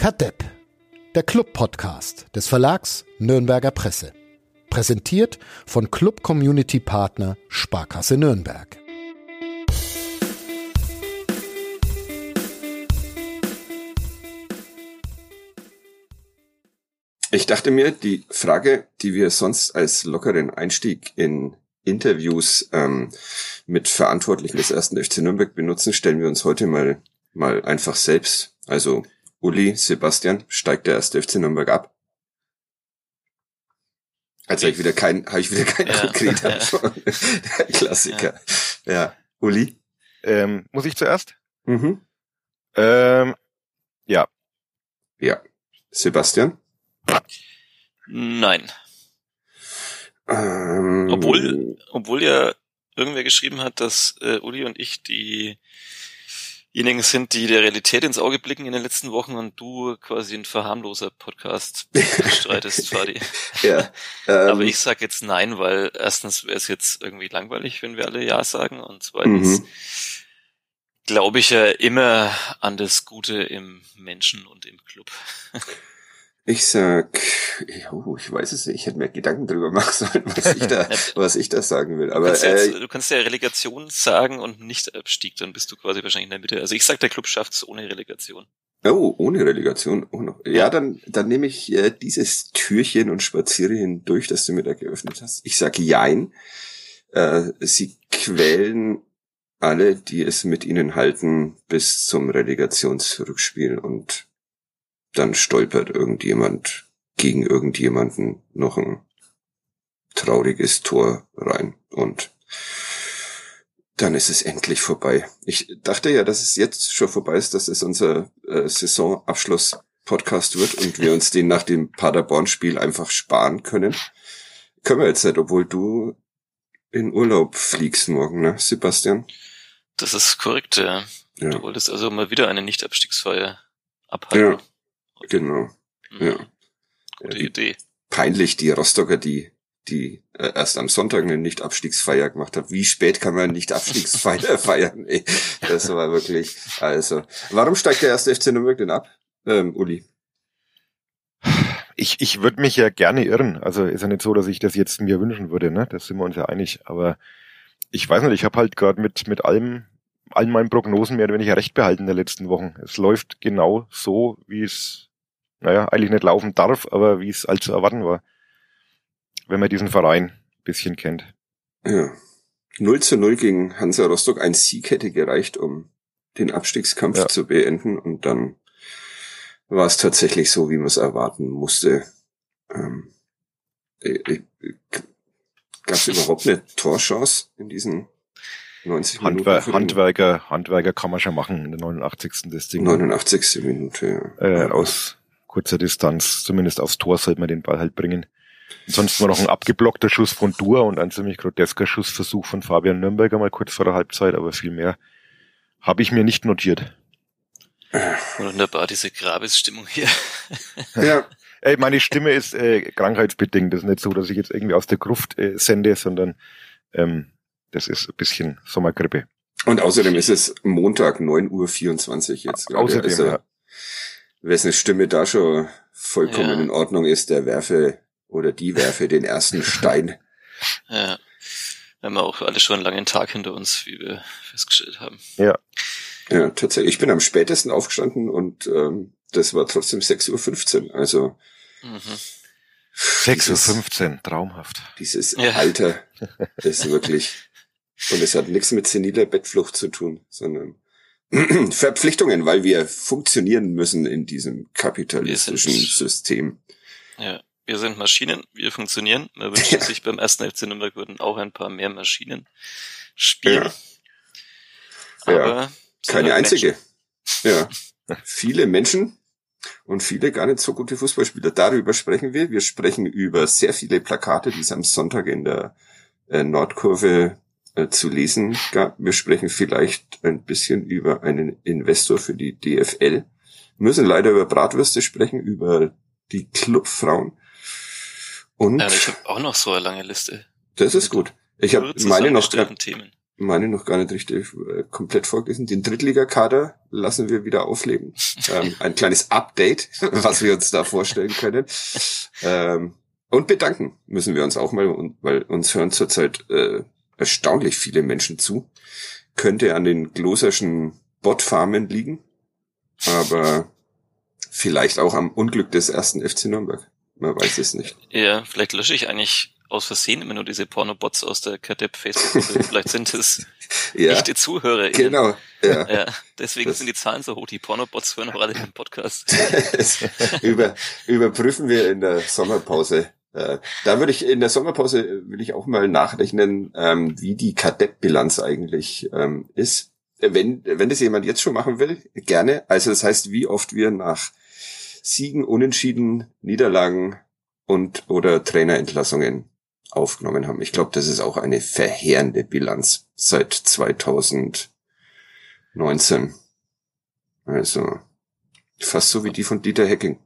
Kadepp, der Club-Podcast des Verlags Nürnberger Presse. Präsentiert von Club Community Partner Sparkasse Nürnberg. Ich dachte mir, die Frage, die wir sonst als lockeren Einstieg in Interviews ähm, mit Verantwortlichen des ersten FC Nürnberg benutzen, stellen wir uns heute mal mal einfach selbst. Also Uli, Sebastian, steigt der erste FC Nürnberg ab? Also habe ich wieder kein, habe ich wieder kein ja. konkreter ja. Klassiker. Ja. ja. Uli? Ähm, muss ich zuerst? Mhm. Ähm, ja. Ja. Sebastian? Nein. Ähm, obwohl, obwohl ja irgendwer geschrieben hat, dass äh, Uli und ich die diejenigen sind, die der Realität ins Auge blicken in den letzten Wochen und du quasi ein verharmloser Podcast bestreitest, Fadi. ja, ähm, Aber ich sag jetzt nein, weil erstens wäre es jetzt irgendwie langweilig, wenn wir alle Ja sagen und zweitens mhm. glaube ich ja immer an das Gute im Menschen und im Club. Ich sag, oh, ich weiß es nicht, ich hätte mir Gedanken drüber machen sollen, was ich da, was ich da sagen will. Aber du kannst, ja, äh, du kannst ja Relegation sagen und nicht Abstieg, dann bist du quasi wahrscheinlich in der Mitte. Also ich sag, der Club schafft's ohne Relegation. Oh, ohne Relegation. Oh, noch. Ja, dann, dann nehme ich äh, dieses Türchen und spaziere hindurch, das du mir da geöffnet hast. Ich sage Jein. Äh, sie quälen alle, die es mit ihnen halten, bis zum Relegationsrückspiel und dann stolpert irgendjemand gegen irgendjemanden noch ein trauriges Tor rein und dann ist es endlich vorbei. Ich dachte ja, dass es jetzt schon vorbei ist, dass es unser äh, Saisonabschluss-Podcast wird und wir uns den nach dem Paderborn-Spiel einfach sparen können. Können wir jetzt nicht, obwohl du in Urlaub fliegst morgen, ne, Sebastian? Das ist korrekt, ja. ja. Du wolltest also mal wieder eine Nicht-Abstiegsfeier abhalten. Ja. Genau. Mhm. Ja. Gute ja, Idee. Peinlich die Rostocker, die die äh, erst am Sonntag eine Nicht-Abstiegsfeier gemacht haben. Wie spät kann man Nicht-Abstiegsfeier feiern? Ey, das war wirklich, also. Warum steigt der erste FC Nürnberg denn ab, ähm, Uli? Ich, ich würde mich ja gerne irren. Also ist ja nicht so, dass ich das jetzt mir wünschen würde, ne? Das sind wir uns ja einig. Aber ich weiß nicht, ich habe halt gerade mit, mit allem, allen meinen Prognosen mehr oder weniger recht behalten in den letzten Wochen. Es läuft genau so, wie es naja, eigentlich nicht laufen darf, aber wie es als zu erwarten war, wenn man diesen Verein ein bisschen kennt. Ja. 0 zu 0 gegen Hansa Rostock. Ein Sieg hätte gereicht, um den Abstiegskampf ja. zu beenden und dann war es tatsächlich so, wie man es erwarten musste. Ähm, äh, äh, Gab es überhaupt eine Torchance in diesen 90 Handwer Minuten? Handwerker, Handwerker kann man schon machen in der 89. Das Ding. 89. Minute, ja. Äh, aus kurzer Distanz, zumindest aufs Tor sollte man den Ball halt bringen. Ansonsten war noch ein abgeblockter Schuss von Dua und ein ziemlich grotesker Schussversuch von Fabian Nürnberger mal kurz vor der Halbzeit, aber viel mehr habe ich mir nicht notiert. Wunderbar, diese Grabesstimmung hier. ja. Ey, meine Stimme ist äh, krankheitsbedingt. Das ist nicht so, dass ich jetzt irgendwie aus der Gruft äh, sende, sondern ähm, das ist ein bisschen Sommergrippe. Und außerdem ist es Montag 9.24 Uhr jetzt. Außerdem, also, ja wessen Stimme da schon vollkommen ja. in Ordnung ist, der werfe oder die werfe den ersten Stein. Ja. Wir haben auch alle schon einen langen Tag hinter uns, wie wir festgestellt haben. Ja. Ja, tatsächlich. Ich bin am spätesten aufgestanden und ähm, das war trotzdem 6.15 Uhr. Also mhm. 6.15 Uhr, traumhaft. Dieses ja. Alter ist wirklich. Und es hat nichts mit seniler Bettflucht zu tun, sondern Verpflichtungen, weil wir funktionieren müssen in diesem kapitalistischen sind, System. Ja, wir sind Maschinen, wir funktionieren. Man wünscht ja. sich beim ersten FC Nürnberg würden auch ein paar mehr Maschinen spielen. Ja. Aber ja. keine einzige. Ja. viele Menschen und viele gar nicht so gute Fußballspieler. Darüber sprechen wir. Wir sprechen über sehr viele Plakate, die es am Sonntag in der äh, Nordkurve äh, zu lesen gab. Wir sprechen vielleicht ein bisschen über einen Investor für die DFL. Wir müssen leider über Bratwürste sprechen, über die Clubfrauen. Und ja, ich habe auch noch so eine lange Liste. Das ist gut. Ich habe meine noch Themen. meine noch gar nicht richtig äh, komplett vorgelesen. Den Drittligakader lassen wir wieder aufleben. ähm, ein kleines Update, was wir uns da vorstellen können. Ähm, und bedanken müssen wir uns auch mal, weil uns hören zurzeit äh, erstaunlich viele Menschen zu. Könnte an den gloserschen Botfarmen liegen, aber vielleicht auch am Unglück des ersten FC Nürnberg. Man weiß es nicht. Ja, vielleicht lösche ich eigentlich aus Versehen immer nur diese Pornobots aus der Kadepp Facebook. vielleicht sind es ja, echte Zuhörer. Genau. Ja. ja deswegen das sind die Zahlen so hoch. Die Pornobots hören auch alle den Podcast. Über, überprüfen wir in der Sommerpause. Äh, da würde ich in der Sommerpause äh, will ich auch mal nachrechnen, ähm, wie die Kadepp-Bilanz eigentlich ähm, ist. Wenn, wenn das jemand jetzt schon machen will, gerne. Also das heißt, wie oft wir nach Siegen, Unentschieden, Niederlagen und oder Trainerentlassungen aufgenommen haben. Ich glaube, das ist auch eine verheerende Bilanz seit 2019. Also fast so wie die von Dieter Hecking.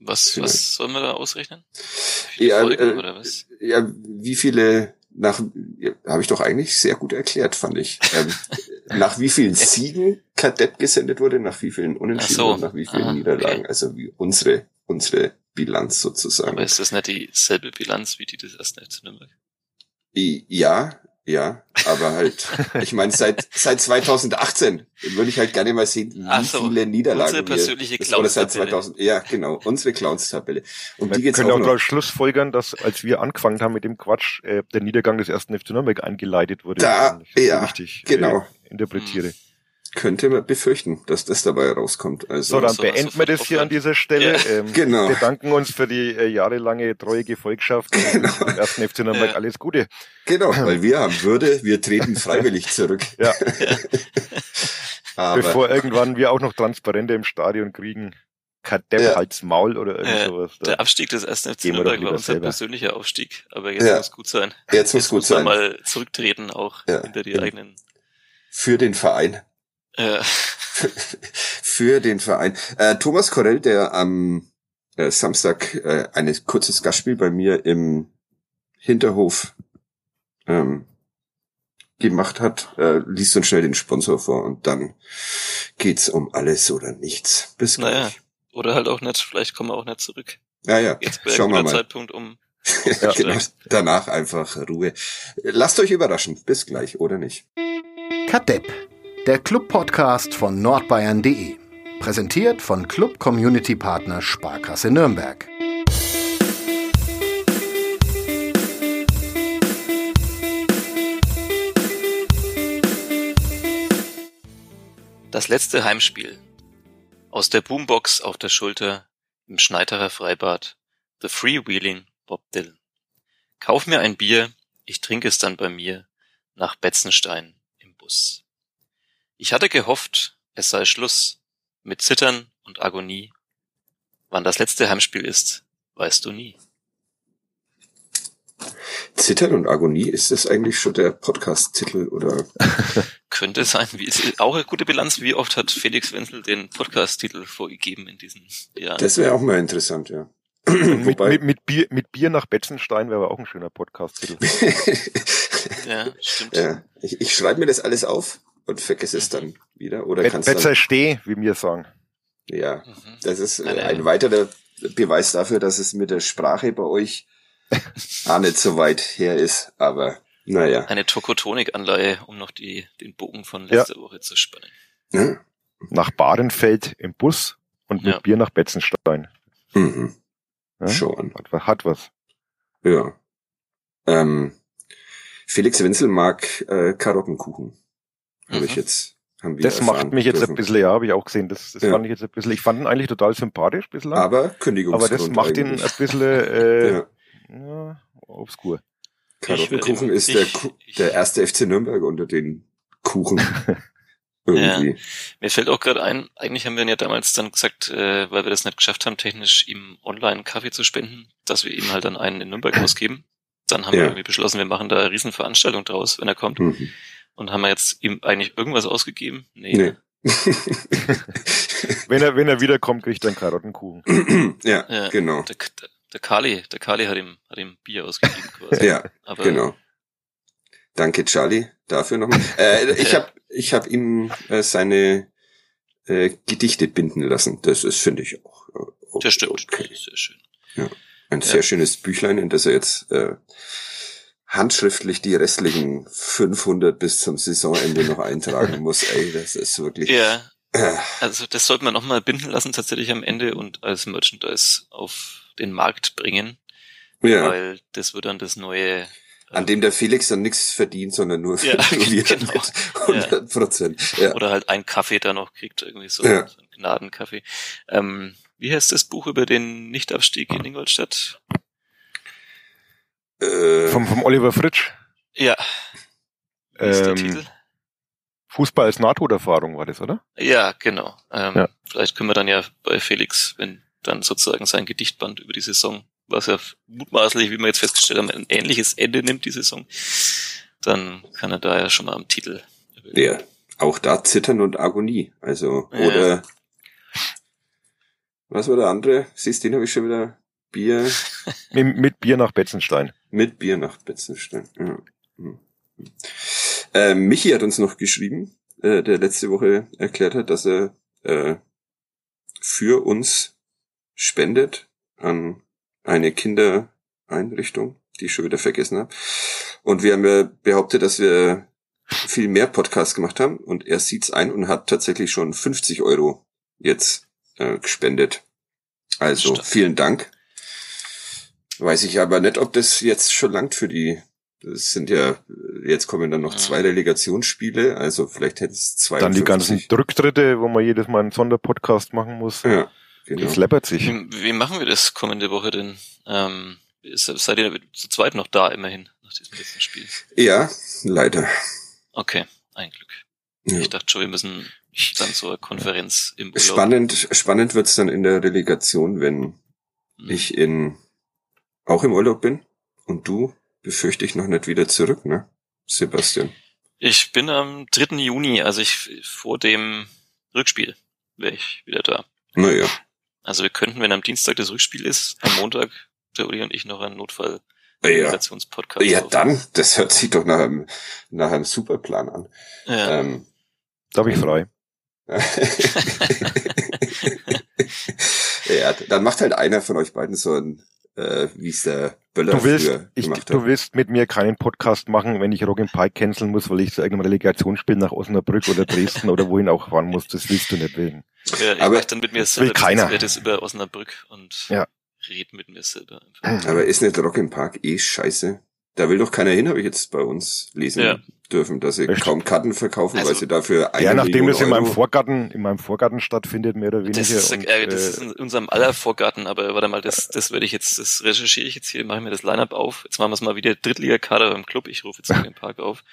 Was, was sollen wir da ausrechnen? Ja, Folgen, äh, ja, wie viele nach ja, habe ich doch eigentlich sehr gut erklärt, fand ich. Ähm, nach wie vielen Siegen Kadett gesendet wurde, nach wie vielen Unentschieden so. und nach wie vielen ah, Niederlagen. Okay. Also wie unsere unsere Bilanz sozusagen. Aber ist das nicht dieselbe Bilanz wie die des ersten FC Nürnberg? Ja, ja, aber halt, ich meine, seit seit 2018 würde ich halt gerne mal sehen, wie so, viele Niederlagen unsere persönliche wir, oder seit 2000, ja genau, unsere Clowns-Tabelle. Und wir die geht's können auch, auch Schlussfolgern, dass als wir angefangen haben mit dem Quatsch, äh, der Niedergang des ersten FC Nürnberg eingeleitet wurde. Da, ja, richtig, genau. Äh, interpretiere. Hm könnte man befürchten, dass das dabei rauskommt. Also so, dann beenden wir das hier an dieser Stelle. Ja. Ähm, genau. Wir danken uns für die äh, jahrelange treue Gefolgschaft. Genau. Und ersten FC Nürnberg ja. alles Gute. Genau, weil wir haben Würde, wir treten freiwillig zurück. Ja. Aber Bevor irgendwann wir auch noch Transparente im Stadion kriegen. Kadepp ja. als Maul oder irgend äh, sowas. Der Abstieg des ersten FC Nürnberg war unser persönlicher Aufstieg, aber jetzt ja. muss gut sein. Jetzt muss gut muss sein. mal zurücktreten auch ja. hinter die eigenen. Für den Verein. Ja. für den Verein. Äh, Thomas Korell, der am äh, Samstag äh, ein kurzes Gastspiel bei mir im Hinterhof ähm, gemacht hat, äh, liest uns schnell den Sponsor vor und dann geht's um alles oder nichts. Bis gleich. Naja, oder halt auch nicht, vielleicht kommen wir auch nicht zurück. Ja, ja, Jetzt schauen wir mal. Zeitpunkt um. ja, genau. Danach einfach Ruhe. Lasst euch überraschen. Bis gleich, oder nicht? Kadepp der Club-Podcast von nordbayern.de. Präsentiert von Club Community Partner Sparkasse Nürnberg. Das letzte Heimspiel. Aus der Boombox auf der Schulter im Schneiderer Freibad. The Freewheeling Bob Dylan. Kauf mir ein Bier, ich trinke es dann bei mir nach Betzenstein im Bus. Ich hatte gehofft, es sei Schluss mit Zittern und Agonie. Wann das letzte Heimspiel ist, weißt du nie. Zittern und Agonie, ist das eigentlich schon der Podcast-Titel oder? Könnte sein. Wie, auch eine gute Bilanz. Wie oft hat Felix Wenzel den Podcast-Titel vorgegeben in diesen Jahren? Das wäre auch mal interessant, ja. mit, mit, mit, Bier, mit Bier nach Betzenstein wäre aber auch ein schöner Podcast-Titel. ja, stimmt. Ja. Ich, ich schreibe mir das alles auf und vergiss es dann wieder. Oder Bet kannst Besser dann, steh, wie mir sagen. Ja, mhm. das ist äh, ein weiterer Beweis dafür, dass es mit der Sprache bei euch auch nicht so weit her ist, aber naja. Eine Tokotonik-Anleihe, um noch die, den Bogen von letzter ja. Woche zu spannen. Ja. Nach Badenfeld im Bus und mit ja. Bier nach Betzenstein. Mhm. Schon. Hat, hat was. Ja. Ähm, Felix Wenzel mag äh, Karottenkuchen. Habe mhm. ich jetzt. Haben wir das macht mich jetzt dürfen. ein bisschen, ja, habe ich auch gesehen. Das, das ja. fand ich jetzt ein bisschen, ich fand ihn eigentlich total sympathisch bislang. Aber Kündigungsgrund Aber das macht ihn ein bisschen äh, ja. ja, obskur. Karottenkuchen ist ich, der, ich, der erste FC Nürnberg unter den Kuchen. Irgendwie. Ja. Mir fällt auch gerade ein, eigentlich haben wir ihn ja damals dann gesagt, äh, weil wir das nicht geschafft haben, technisch ihm online Kaffee zu spenden, dass wir ihm halt dann einen in Nürnberg ausgeben. Dann haben ja. wir irgendwie beschlossen, wir machen da eine Riesenveranstaltung draus, wenn er kommt. Mhm. Und haben wir jetzt ihm eigentlich irgendwas ausgegeben? Nee. nee. wenn er, wenn er wiederkommt, kriegt er einen Karottenkuchen. ja, ja, genau. Der, der, der Kali, der Kali hat ihm, hat ihm Bier ausgegeben quasi. ja, Aber, genau. Danke, Charlie, dafür nochmal. äh, ich habe ich hab ihm äh, seine äh, Gedichte binden lassen. Das ist, finde ich, auch. Äh, okay. Das stimmt. Okay. Das ist sehr schön. Ja. Ein ja. sehr schönes Büchlein, in das er jetzt äh, handschriftlich die restlichen 500 bis zum Saisonende noch eintragen muss. Ey, das ist wirklich. Ja. Äh. Also das sollte man nochmal binden lassen tatsächlich am Ende und als Merchandise auf den Markt bringen. Ja. Weil das wird dann das neue an dem der Felix dann nichts verdient, sondern nur, ja, nur wir genau. 100 Prozent. Ja. Oder halt ein Kaffee da noch kriegt, irgendwie so, ja. so ein Gnadenkaffee. Ähm, wie heißt das Buch über den Nichtabstieg in Ingolstadt? Äh, vom, vom Oliver Fritsch? Ja. Wie ist ähm, der Titel? Fußball als Nahtoderfahrung war das, oder? Ja, genau. Ähm, ja. Vielleicht können wir dann ja bei Felix, wenn dann sozusagen sein Gedichtband über die Saison was ja mutmaßlich, wie wir jetzt festgestellt haben, ein ähnliches Ende nimmt, die Saison, dann kann er da ja schon mal am Titel. Ja, auch da Zittern und Agonie. Also, ja. oder was war der andere? Siehst du, den habe ich schon wieder Bier. mit, mit, Bier nach Betzenstein. Mit Bier nach Betzenstein. Ja. Hm. Äh, Michi hat uns noch geschrieben, äh, der letzte Woche erklärt hat, dass er äh, für uns spendet an eine Kindereinrichtung, die ich schon wieder vergessen habe. Und wir haben ja behauptet, dass wir viel mehr Podcasts gemacht haben und er sieht's ein und hat tatsächlich schon 50 Euro jetzt äh, gespendet. Also Stimmt. vielen Dank. Weiß ich aber nicht, ob das jetzt schon langt für die. Das sind ja, jetzt kommen dann noch zwei Relegationsspiele, also vielleicht hätte es zwei. Dann die ganzen Rücktritte, wo man jedes Mal einen Sonderpodcast machen muss. Ja. Genau. Das läppert sich. Wie, wie, machen wir das kommende Woche denn? Ähm, seid ihr zu zweit noch da immerhin nach diesem letzten Spiel? Ja, leider. Okay, ein Glück. Ja. Ich dachte schon, wir müssen dann zur Konferenz im Urlaub. Spannend, spannend wird's dann in der Relegation, wenn hm. ich in auch im Urlaub bin und du befürchte ich noch nicht wieder zurück, ne? Sebastian. Ich bin am 3. Juni, also ich vor dem Rückspiel wäre ich wieder da. Naja. Also wir könnten, wenn am Dienstag das Rückspiel ist, am Montag der Uli und ich noch einen Notfall ja. Ja, dann, das hört sich doch nach einem, nach einem Superplan an. Ja. Ähm, da habe ich frei. ja, dann macht halt einer von euch beiden so ein, äh, wie es der Böller du willst, ich, Du willst mit mir keinen Podcast machen, wenn ich Rock Pike canceln muss, weil ich zu irgendeinem Relegationsspiel nach Osnabrück oder Dresden oder wohin auch fahren muss. Das willst du nicht willen. Ja, ich aber dann mit mir selber will keiner. das über Osnabrück und ja. red mit mir selber. Einfach. Aber ist nicht Rock Park eh scheiße? Da will doch keiner hin, habe ich jetzt bei uns lesen ja. dürfen, dass sie Echt? kaum Karten verkaufen, also, weil sie dafür eine Ja, nachdem es in meinem Vorgarten, in meinem Vorgarten stattfindet, mehr oder weniger. Das ist, und, äh, das ist in unserem aller Vorgarten, aber warte mal, das, das werde ich jetzt, das recherchiere ich jetzt hier, mache ich mir das Line-Up auf. Jetzt machen wir es mal wieder Drittligakader beim Club. Ich rufe jetzt mal den Park auf.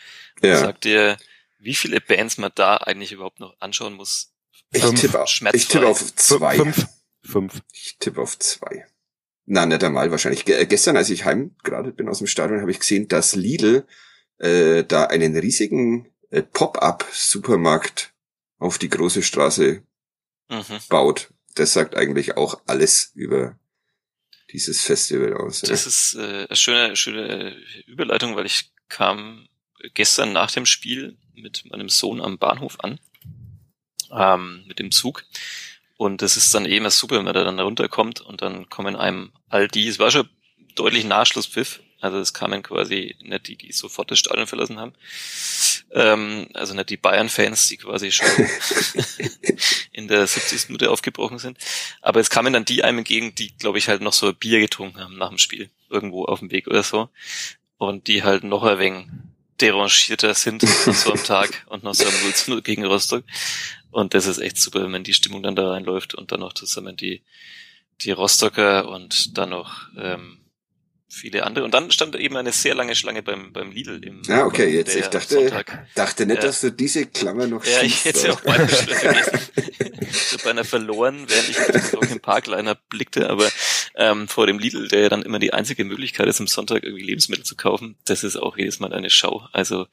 Und ja. sag dir, wie viele Bands man da eigentlich überhaupt noch anschauen muss. Ich tippe, auf, ich tippe auf zwei. Fünf. Fünf. Ich tippe auf zwei. Na, nicht einmal wahrscheinlich. Ge gestern, als ich heim gerade bin aus dem Stadion, habe ich gesehen, dass Lidl äh, da einen riesigen äh, Pop-up-Supermarkt auf die große Straße mhm. baut. Das sagt eigentlich auch alles über dieses Festival aus. Das ja. ist äh, eine schöne, schöne Überleitung, weil ich kam gestern nach dem Spiel mit meinem Sohn am Bahnhof an, ähm, mit dem Zug. Und das ist dann eh immer super, wenn man da dann runterkommt und dann kommen einem all die, es war schon deutlich Nachschlusspfiff, also es kamen quasi nicht die, die sofort das Stadion verlassen haben. Ähm, also nicht die Bayern-Fans, die quasi schon in der 70. Minute aufgebrochen sind. Aber es kamen dann die einem entgegen, die, glaube ich, halt noch so ein Bier getrunken haben nach dem Spiel. Irgendwo auf dem Weg oder so. Und die halt noch ein wenig derangierter sind so einem Tag und noch so ein 0 gegen Rostock. Und das ist echt super, wenn die Stimmung dann da reinläuft und dann noch zusammen die, die Rostocker und dann noch ähm, viele andere. Und dann stand eben eine sehr lange Schlange beim, beim Lidl im Ja, okay, jetzt, ich dachte, Sonntag. dachte nicht, ja. dass du diese Klammer noch Ja, ich hätte sie auch bald vergessen. ich habe einer verloren, während ich auf den Parkliner blickte, aber ähm, vor dem Lidl, der ja dann immer die einzige Möglichkeit ist, am Sonntag irgendwie Lebensmittel zu kaufen, das ist auch jedes Mal eine Show. Also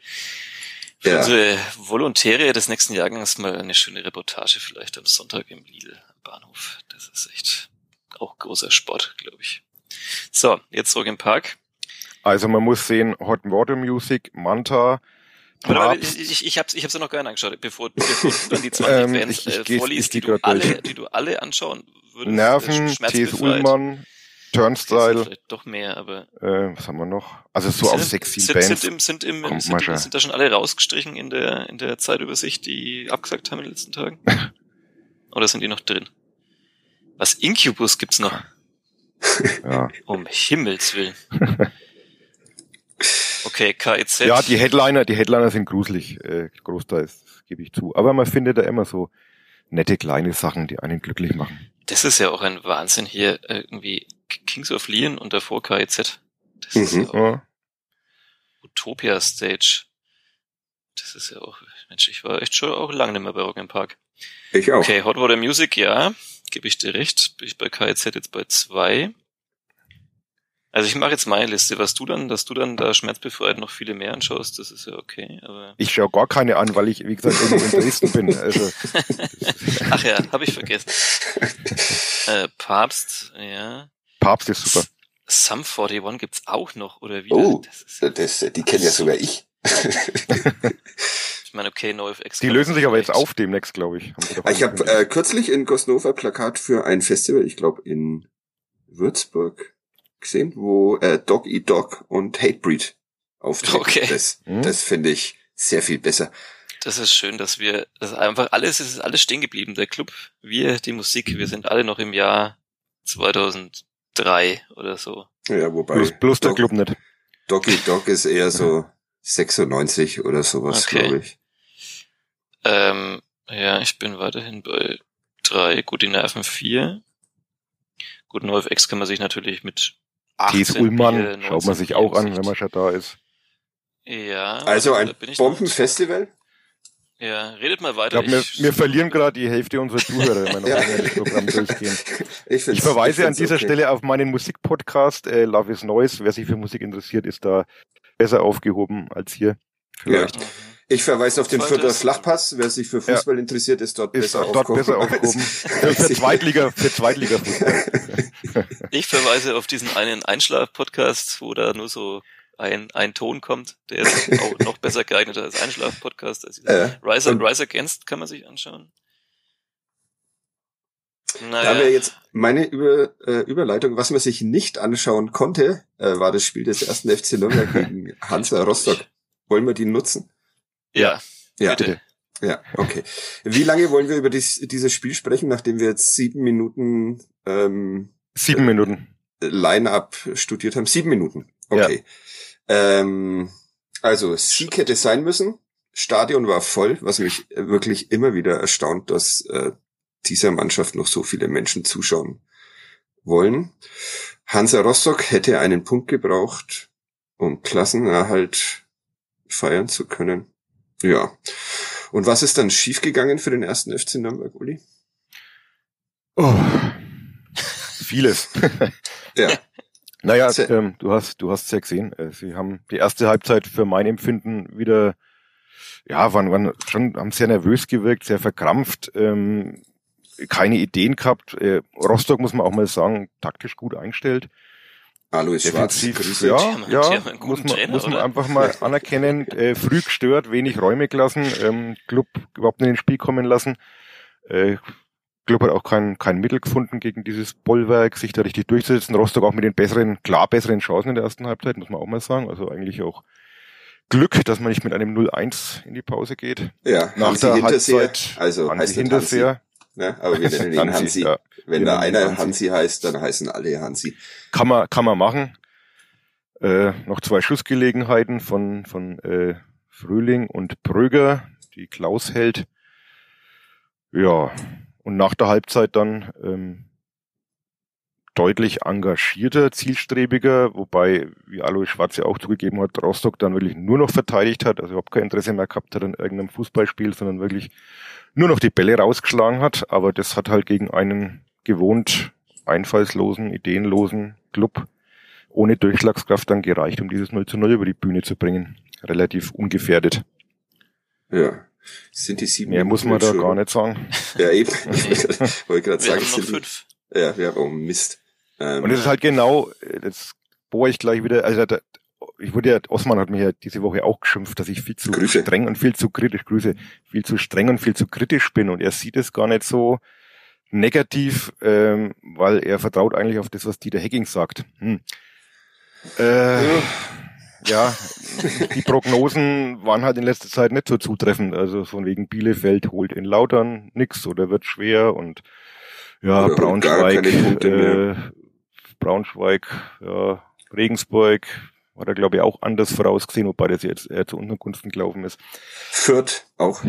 für ja. unsere Volontäre des nächsten Jahrgangs mal eine schöne Reportage vielleicht am Sonntag im Lidl am Bahnhof. Das ist echt auch großer Sport, glaube ich. So, jetzt zurück im Park. Also man muss sehen, Hot Water Music, Manta, Papst. ich, ich, ich hab's, ich hab's ja noch gar nicht angeschaut, bevor, bevor du dann die 20 Ähm, Bands ich- ich äh, vorliest, die du alle, durch. die du alle anschauen würdest. Nerven, äh, TS schmerzbefreit. Ullmann, sind Turnstyle, doch mehr, aber äh, was haben wir noch? Also so auf sind, sechs, sieben sind, Bands. sind, im, sind, im, sind, man schon. sind da schon alle rausgestrichen in der, in der Zeitübersicht, die abgesagt haben in den letzten Tagen? Oder sind die noch drin? Was Incubus gibt's noch? ja. Um Himmels Willen. Okay, KIZ. ja, die Headliner, die Headliner sind gruselig, äh, großteils, das gebe ich zu. Aber man findet da immer so nette kleine Sachen, die einen glücklich machen. Das ist ja auch ein Wahnsinn hier, äh, irgendwie Kings of Leon und davor KIZ. Das ist Mhm. ja auch Ja. Utopia Stage. Das ist ja auch, Mensch, ich war echt schon auch lange nicht mehr bei Rock im Park. Ich auch. Okay, Hot Water Music, ja, gebe ich dir recht. Bin ich bei KIZ jetzt bei zwei. Also ich mache jetzt meine Liste. Was du dann, dass du dann da schmerzbefreit noch viele mehr anschaust, das ist ja okay. Aber Ich schaue gar keine an, weil ich, wie gesagt, irgendwo in Dresden bin. Also, ach ja, habe ich vergessen. äh, Papst, ja. Papst ist super. Sum 41 gibt's auch noch oder wie? Oh, das ist, das, die kennen ja sogar ich. ich meine, okay, NoFX. Die lösen sich aber jetzt auf demnächst, glaube ich. Doch ich habe äh, kürzlich in Gosnova Plakat für ein Festival, ich glaube in Würzburg, gesehen, wo äh, Dog Eat Dog und Hatebreed auftreten. Okay. Das, Hm? das finde ich sehr viel besser. Das ist schön, dass wir, das ist einfach alles, es ist alles stehen geblieben. Der Club, wir, die Musik, wir sind alle noch im Jahr 2003 oder so. Ja, wobei bloß, bloß der Dog, Club nicht. Dog Eat Dog ist eher so 96 oder sowas, Okay. glaube ich. Ähm, ja, ich bin weiterhin bei drei. Gut, die Nerven vier. Gut, NoFX kann man sich natürlich mit 18 T.S. Ullmann schaut man 19 sich auch an, wenn man schon da ist. Ja. Also ein ich Bombenfestival. Ja, redet mal Ich weiter. glaube, wir, Ich- wir verlieren gerade die Hälfte unserer Zuhörer, wenn wir noch Ja. das Programm durchgehen. Ich, Ich verweise an find's dieser okay. Stelle auf meinen Musikpodcast, äh, Love is Noise. Wer sich für Musik interessiert, ist da besser aufgehoben als hier. Vielleicht. Mhm. Ich verweise auf den Fürther Flachpass. Wer sich für Fußball interessiert, ist dort Ist besser dort aufgehoben. besser aufgehoben. Für, für Zweitliga, für Zweitliga-Fußball. Ich verweise auf diesen einen Einschlaf-Podcast, wo da nur so ein, ein Ton kommt. Der ist auch noch besser geeignet als Einschlaf-Podcast. Also Äh, Rise, und- Rise Against kann man sich anschauen. Da Naja, wäre jetzt meine Über, äh, Überleitung, was man sich nicht anschauen konnte, äh, war das Spiel des ersten FC Nürnberg gegen Hansa Rostock. Wollen wir die nutzen? Ja, Ja, bitte. ja, okay. Wie lange wollen wir über dies, dieses Spiel sprechen, nachdem wir jetzt sieben Minuten ähm, Sieben Minuten. Line-up studiert haben? Sieben Minuten. Okay. Ähm, also Sieg hätte sein müssen. Stadion war voll, was mich wirklich immer wieder erstaunt, dass äh, dieser Mannschaft noch so viele Menschen zuschauen wollen. Hansa Rostock hätte einen Punkt gebraucht, um Klassenerhalt feiern zu können. Ja. Und was ist dann schiefgegangen für den ersten FC Nürnberg, Uli? Oh. Vieles. Ja. Naja, ähm, du hast, du hast ja gesehen. Äh, sie haben die erste Halbzeit für mein Empfinden wieder, ja, waren, waren schon, haben sehr nervös gewirkt, sehr verkrampft, ähm, keine Ideen gehabt. Äh, Rostock muss man auch mal sagen, taktisch gut eingestellt. Alois Schwarz, Grüße. ja, ja, muss man, Trainer, muss man oder? einfach mal anerkennen. Äh, früh gestört, wenig Räume gelassen, ähm, Club überhaupt nicht ins Spiel kommen lassen. Äh, Club hat auch kein, kein Mittel gefunden gegen dieses Bollwerk, sich da richtig durchzusetzen. Rostock auch mit den besseren, klar besseren Chancen in der ersten Halbzeit, muss man auch mal sagen. Also eigentlich auch Glück, dass man nicht mit einem 0-1 in die Pause geht. Ja, Nach der Halbzeit also Hansi Hinterseher. Ne? aber wir nennen ihn Hansi. Hansi, ja. Wenn wir da einer Hansi. Hansi heißt, dann heißen alle Hansi. Kann man, kann man machen. Äh, noch zwei Schussgelegenheiten von, von äh, Frühling und Bröger, die Klaus hält. Ja, und nach der Halbzeit dann ähm, deutlich engagierter, zielstrebiger, wobei, wie Alois Schwarz ja auch zugegeben hat, Rostock dann wirklich nur noch verteidigt hat, also überhaupt kein Interesse mehr gehabt hat an irgendeinem Fußballspiel, sondern wirklich nur noch die Bälle rausgeschlagen hat. Aber das hat halt gegen einen gewohnt einfallslosen, ideenlosen Club ohne Durchschlagskraft dann gereicht, um dieses 0 zu 0 über die Bühne zu bringen. Relativ ungefährdet. Ja. Sind die sieben Mehr muss man da schon- gar nicht sagen. Ja, eben. Wollte gerade Wir sagen, haben noch sind die, fünf. ja, wir haben oh Mist. Ähm, Und es ist halt genau, äh, jetzt bohre ich gleich wieder, also der ich wurde ja, Osman hat mir ja diese Woche auch geschimpft, dass ich viel zu Grüße. streng und viel zu kritisch, Grüße, viel zu streng und viel zu kritisch bin und er sieht es gar nicht so negativ, ähm, weil er vertraut eigentlich auf das, was Dieter Hecking sagt. Hm. Äh, ja, die Prognosen waren halt in letzter Zeit nicht so zutreffend. Also von wegen Bielefeld holt in Lautern nix oder wird schwer und ja, Oder Braunschweig, äh, Braunschweig, ja, Regensburg hat er glaube ich auch anders vorausgesehen, wobei das jetzt eher zu unseren Gunsten gelaufen ist. Fürth auch.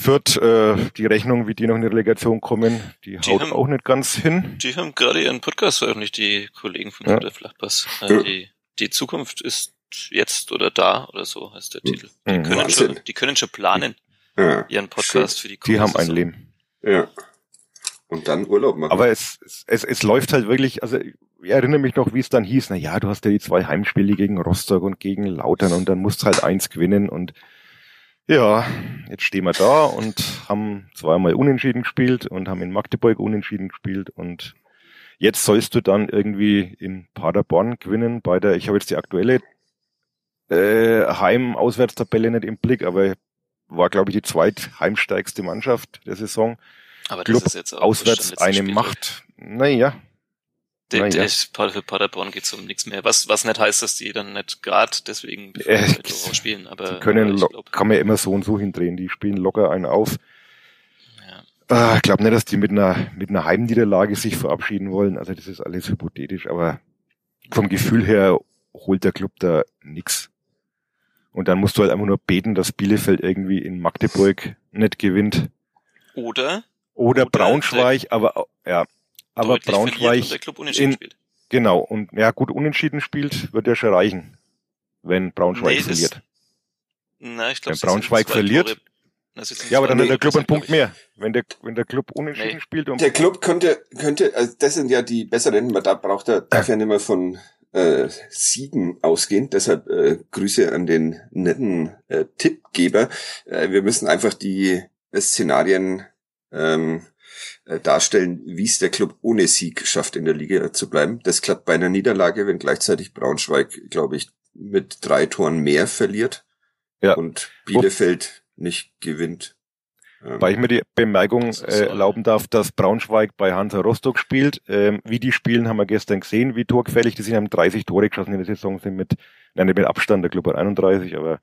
Fürth, äh, die Rechnung, wie die noch in die Relegation kommen, die, Die haut haben- auch nicht ganz hin. Die haben gerade ihren Podcast veröffentlicht, die Kollegen von Ja. der Flachpass. Ja. Äh, die, die Zukunft ist jetzt oder da oder so heißt der Titel. Die Mhm. können, Wahnsinn. schon, die können schon planen, Ja, ihren Podcast für die Die haben ein. Leben. ja. Und dann Urlaub machen. Aber es, es, es, es läuft halt wirklich, also erinnere mich noch, wie es dann hieß, na ja, du hast ja die zwei Heimspiele gegen Rostock und gegen Lautern und dann musst du halt eins gewinnen und ja, jetzt stehen wir da und haben zweimal unentschieden gespielt und haben in Magdeburg unentschieden gespielt und jetzt sollst du dann irgendwie in Paderborn gewinnen bei der, ich habe jetzt die aktuelle äh, Heim-Auswärtstabelle nicht im Blick, aber war, glaube ich, die zweitheimstärkste Mannschaft der Saison. Aber Club das ist jetzt auch Auswärts eine Spieltag. Macht. Naja, Der, der ja. ist, für Paderborn geht's um nichts mehr. Was, was nicht heißt, dass die dann nicht gerade deswegen Äh, spielen. Aber Die können, aber glaub, kann man ja immer so und so hindrehen. Die spielen locker einen auf. ja. Äh, ich glaube nicht, dass die mit einer, mit einer Heimniederlage sich verabschieden wollen. Also das ist alles hypothetisch, aber vom Gefühl her holt der Club da nix. Und dann musst du halt einfach nur beten, dass Bielefeld irgendwie in Magdeburg nicht gewinnt. Oder Oder, Oder Braunschweig, aber au- ja. Aber Braunschweig, Club unentschieden in- spielt. genau, und ja gut, unentschieden spielt, wird ja schon reichen, wenn Braunschweig Nee, verliert. Na, ich glaube, Wenn Braunschweig verliert- Ja, aber dann hat der Club einen Punkt mehr. Wenn der, wenn der Club unentschieden Nee. spielt und Der Club könnte, könnte, also das sind ja die besseren, man da braucht er, darf ja nicht mehr von äh, Siegen ausgehen. Deshalb äh, Grüße an den netten äh, Tippgeber. Äh, wir müssen einfach die äh, Szenarien ähm, äh, darstellen, wie es der Club ohne Sieg schafft, in der Liga zu bleiben. Das klappt bei einer Niederlage, wenn gleichzeitig Braunschweig, glaube ich, mit drei Toren mehr verliert Ja. und Bielefeld nicht gewinnt. Ähm, Weil ich mir die Bemerkung äh, erlauben darf, dass Braunschweig bei Hansa Rostock spielt. Ähm, wie die spielen, haben wir gestern gesehen, wie torgefährlich die sind, haben 30 Tore geschossen in der Saison, sind mit, nein, mit Abstand, der Club hat 31, aber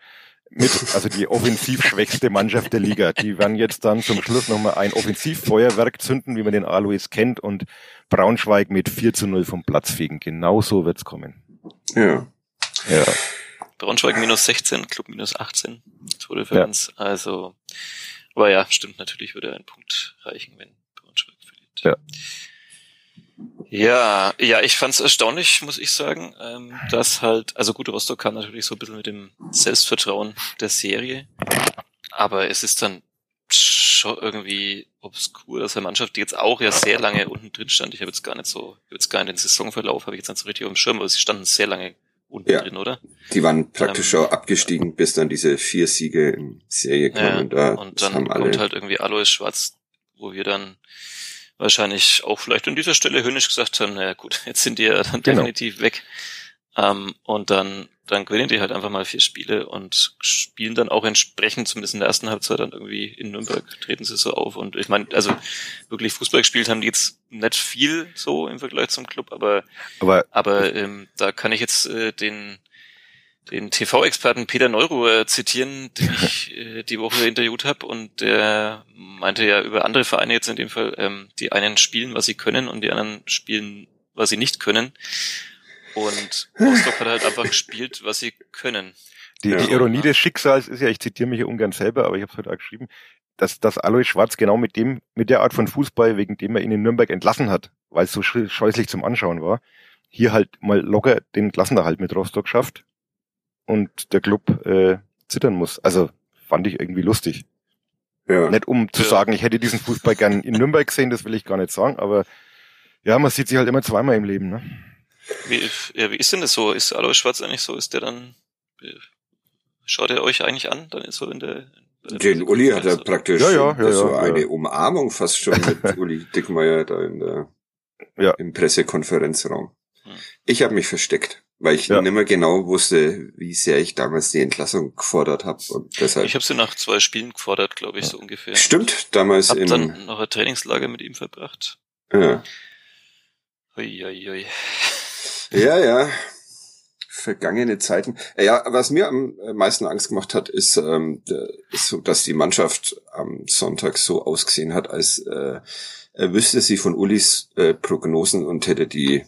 mit, also die offensiv schwächste Mannschaft der Liga. Die werden jetzt dann zum Schluss nochmal ein Offensivfeuerwerk zünden, wie man den Alois kennt, und Braunschweig mit 4 zu 0 vom Platz fegen. Genau so wird's kommen. ja. Ja. Braunschweig minus 16, Club minus 18 Tordifferenz. Also, aber ja, stimmt, natürlich würde ein Punkt reichen, wenn Braunschweig verliert. Ja. Ja, ja, ich fand es erstaunlich, muss ich sagen, ähm, dass halt, also gut, Rostock kam natürlich so ein bisschen mit dem Selbstvertrauen der Serie, aber es ist dann schon irgendwie obskur, dass eine Mannschaft, die jetzt auch ja sehr lange unten drin stand, ich habe jetzt gar nicht so, ich habe jetzt gar nicht den Saisonverlauf, habe ich jetzt nicht so richtig auf dem Schirm, aber sie standen sehr lange unten Ja. drin, oder? Die waren praktisch Ähm, schon abgestiegen, bis dann diese vier Siege in Serie kamen. Ja, und da und dann haben alle, kommt halt irgendwie Alois Schwarz, wo wir dann wahrscheinlich auch vielleicht an dieser Stelle höhnisch gesagt haben, naja gut, jetzt sind die ja dann Genau. definitiv weg. Ähm, und dann, dann gewinnen die halt einfach mal vier Spiele und spielen dann auch entsprechend, zumindest in der ersten Halbzeit, dann irgendwie in Nürnberg treten sie so auf. Und ich meine, also wirklich Fußball gespielt haben die jetzt nicht viel so im Vergleich zum Club, aber Aber aber ähm, da kann ich jetzt äh, den, den TV-Experten Peter Neuruhr zitieren, den ich äh, die Woche interviewt habe und der meinte ja über andere Vereine jetzt in dem Fall, ähm, die einen spielen, was sie können und die anderen spielen, was sie nicht können. Und Rostock hat halt einfach gespielt, was sie können. Die, Ja. die Ironie des Schicksals ist ja, ich zitiere mich ja ungern selber, aber ich habe es heute auch geschrieben, dass, dass Alois Schwarz genau mit dem, mit der Art von Fußball, wegen dem er ihn in Nürnberg entlassen hat, weil es so sch- scheußlich zum Anschauen war, hier halt mal locker den Klassenerhalt mit Rostock schafft und der Club äh, zittern muss. Also fand ich irgendwie lustig. ja. Nicht um zu Ja. sagen, ich hätte diesen Fußball gern in Nürnberg gesehen, das will ich gar nicht sagen, aber ja, man sieht sich halt immer zweimal im Leben. Ne? Wie, ja, wie ist denn das so? Ist Alois Schwarz eigentlich so? Ist der dann, äh, schaut er euch eigentlich an? Dann ist so in der, Den Uli hat er oder? praktisch Ja, ja, ja, so ja, eine ja. Umarmung fast schon mit Uli Dickmeier da in der, Ja. im Pressekonferenzraum. Hm. Ich habe mich versteckt, weil ich Ja. nicht mehr genau wusste, wie sehr ich damals die Entlassung gefordert habe und deshalb. Ich habe sie nach zwei Spielen gefordert, glaube ich, so ungefähr. Stimmt, damals Hab in dann noch ein Trainingslager mit ihm verbracht. ja, Hui, hui, hui. ja, ja, vergangene Zeiten. Äh, Ja, was mir am meisten Angst gemacht hat, ist, ähm, ist so, dass die Mannschaft am Sonntag so ausgesehen hat, als äh, er wüsste sie von Ulis äh, Prognosen und hätte die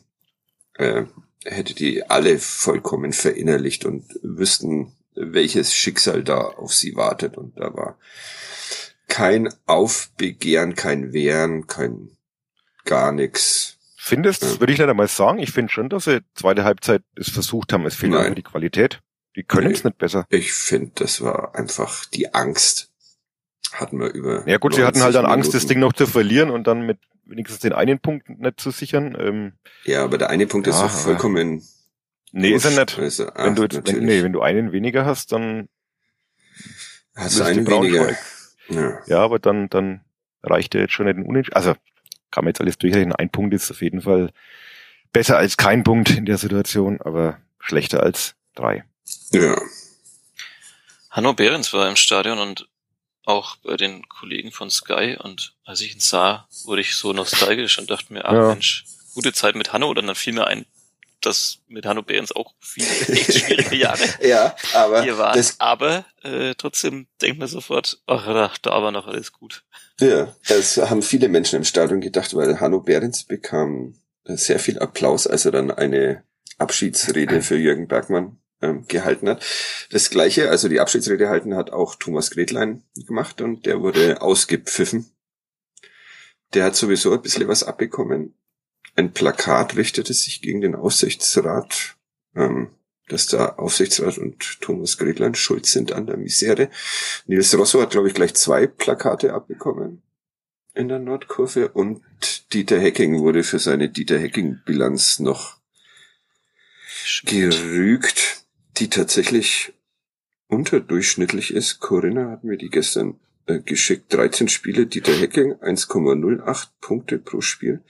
äh, hätte die alle vollkommen verinnerlicht und wüssten, welches Schicksal da auf sie wartet. Und da war kein Aufbegehren, kein Wehren, kein gar nix. Findest, Ja. würde ich nicht einmal sagen. Ich finde schon, dass sie zweite Halbzeit es versucht haben. Es fehlt einfach die Qualität. Die können es Nee. nicht besser. Ich finde, das war einfach die Angst. Hatten wir über. Ja gut, sie hatten 90 halt dann Angst, das Minuten. Ding noch zu verlieren und dann mit wenigstens den einen Punkt nicht zu sichern. Ähm, Ja, aber der eine Punkt ist doch vollkommen. nee, ist er nicht. Also, ach, wenn du jetzt, wenn, nee, wenn du einen weniger hast, dann Hast du einen weniger. Ja. Ja, aber dann, dann reicht ja jetzt schon nicht ein Unentschieden. Also kann man jetzt alles durchrechnen. Ein Punkt ist auf jeden Fall besser als kein Punkt in der Situation, aber schlechter als drei. ja. Hanno Behrens war im Stadion und auch bei den Kollegen von Sky und als ich ihn sah, wurde ich so nostalgisch und dachte mir, ach Ja. Mensch, gute Zeit mit Hanno und dann fiel mir ein, dass mit Hanno Behrens auch viele echt schwierige Jahre Ja, aber hier waren. das, Aber äh, trotzdem denkt man sofort, ach, da, da war noch alles gut. ja, das haben viele Menschen im Stadion gedacht, weil Hanno Behrens bekam sehr viel Applaus, als er dann eine Abschiedsrede für Jürgen Bergmann ähm, gehalten hat. Das gleiche, also die Abschiedsrede halten hat auch Thomas Gretlein gemacht und der wurde ausgepfiffen. Der hat sowieso ein bisschen was abbekommen. Ein Plakat richtete sich gegen den Aufsichtsrat, ähm, dass der Aufsichtsrat und Thomas Gretlein schuld sind an der Misere. Nils Rosso hat, glaube ich, gleich zwei Plakate abbekommen in der Nordkurve und Dieter Hecking wurde für seine Dieter Hecking-Bilanz noch gerügt, die tatsächlich unterdurchschnittlich ist. Corinna hat mir die gestern äh, geschickt. 13 Spiele Dieter Hecking, 1,08 Punkte pro Spiel.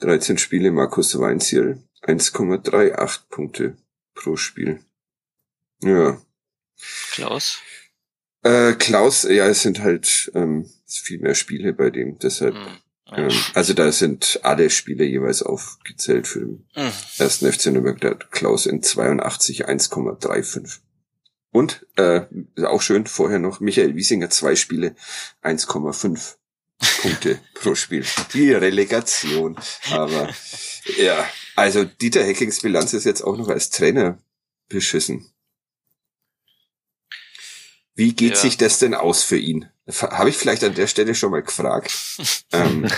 13 Spiele Markus Weinzierl, 1,38 Punkte pro Spiel. Ja. Klaus? Äh, Klaus, ja, es sind halt ähm, viel mehr Spiele bei dem, deshalb. Hm. Ähm, also da sind alle Spiele jeweils aufgezählt für den Hm. ersten FC Nürnberg. Da hat Klaus in 82 1,35. Und, äh, auch schön, vorher noch Michael Wiesinger, zwei Spiele, 1,5 Punkte pro Spiel. Die Relegation. Aber ja, also Dieter Heckings Bilanz ist jetzt auch noch als Trainer beschissen. Wie geht Ja. sich das denn aus für ihn? Habe ich vielleicht an der Stelle schon mal gefragt. ähm,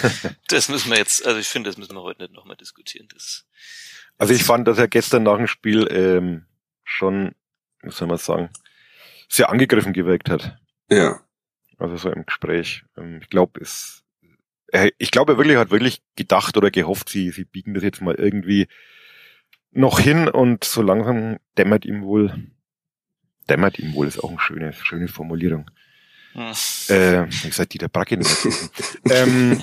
Das müssen wir jetzt, also ich finde, das müssen wir heute nicht nochmal diskutieren. Das, Also ich fand, dass er gestern nach dem Spiel ähm, schon, wie soll man sagen, sehr angegriffen gewirkt hat. ja. Also so im Gespräch. Ähm, ich glaube, es, er, ich glaube, er wirklich hat wirklich gedacht oder gehofft, sie, sie biegen das jetzt mal irgendwie noch hin und so langsam dämmert ihm wohl, dämmert ihm wohl ist auch eine schöne, schöne Formulierung. hm. Äh, ich sag Dieter Bracke ähm,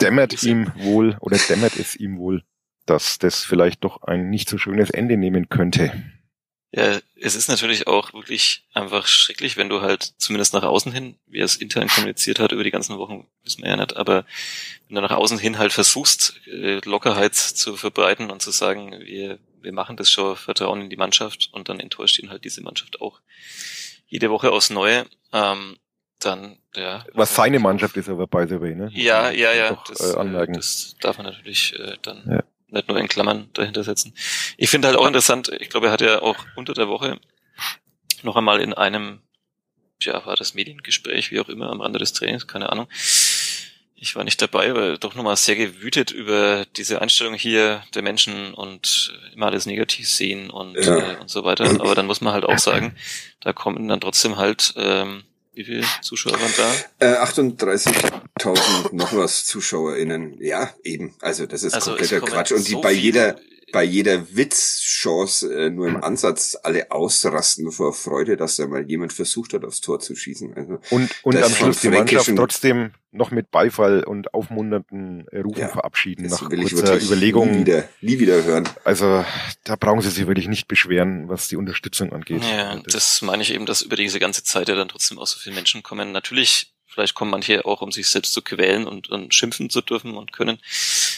dämmert ihm wohl oder dämmert es ihm wohl, dass das vielleicht doch ein nicht so schönes Ende nehmen könnte. Ja, es ist natürlich auch wirklich einfach schrecklich, wenn du halt zumindest nach außen hin, wie er es intern kommuniziert hat über die ganzen Wochen, wissen wir ja nicht, aber wenn du nach außen hin halt versuchst, äh, Lockerheit zu verbreiten und zu sagen, wir, wir machen das schon, Vertrauen in die Mannschaft und dann enttäuscht ihn halt diese Mannschaft auch jede Woche aufs Neue, ähm, dann, ja. Was seine Mannschaft ist aber by the way, ne? Ja, ja, ja. Doch, Das, äh, äh, das darf man natürlich äh, dann Ja. nicht nur in Klammern dahinter setzen. Ich finde halt auch interessant, ich glaube, er hat ja auch unter der Woche noch einmal in einem, ja, war das Mediengespräch, wie auch immer, am Rande des Trainings, keine Ahnung. Ich war nicht dabei, aber doch nochmal sehr gewütet über diese Einstellung hier der Menschen und immer alles negativ sehen und, Ja. äh, und so weiter. Aber dann muss man halt auch sagen, da kommen dann trotzdem halt, ähm, wie viele Zuschauer waren da? Äh, 38.000 noch was ZuschauerInnen. Ja, eben. Also das ist Also kompletter Quatsch. Und die so bei jeder, bei jeder Witzchance äh, nur im Ansatz alle ausrasten vor Freude, dass da mal jemand versucht hat, aufs Tor zu schießen. Also, und und am Schluss die Mannschaft trotzdem noch mit Beifall und aufmunternden Rufen ja, verabschieden nach kurzer Überlegung. Nie wieder, nie wieder hören. Also da brauchen sie sich wirklich nicht beschweren, was die Unterstützung angeht. Ja, das, das meine ich eben, dass über diese ganze Zeit ja dann trotzdem auch so viele Menschen kommen. Natürlich Vielleicht kommen manche auch, um sich selbst zu quälen und, und schimpfen zu dürfen und können.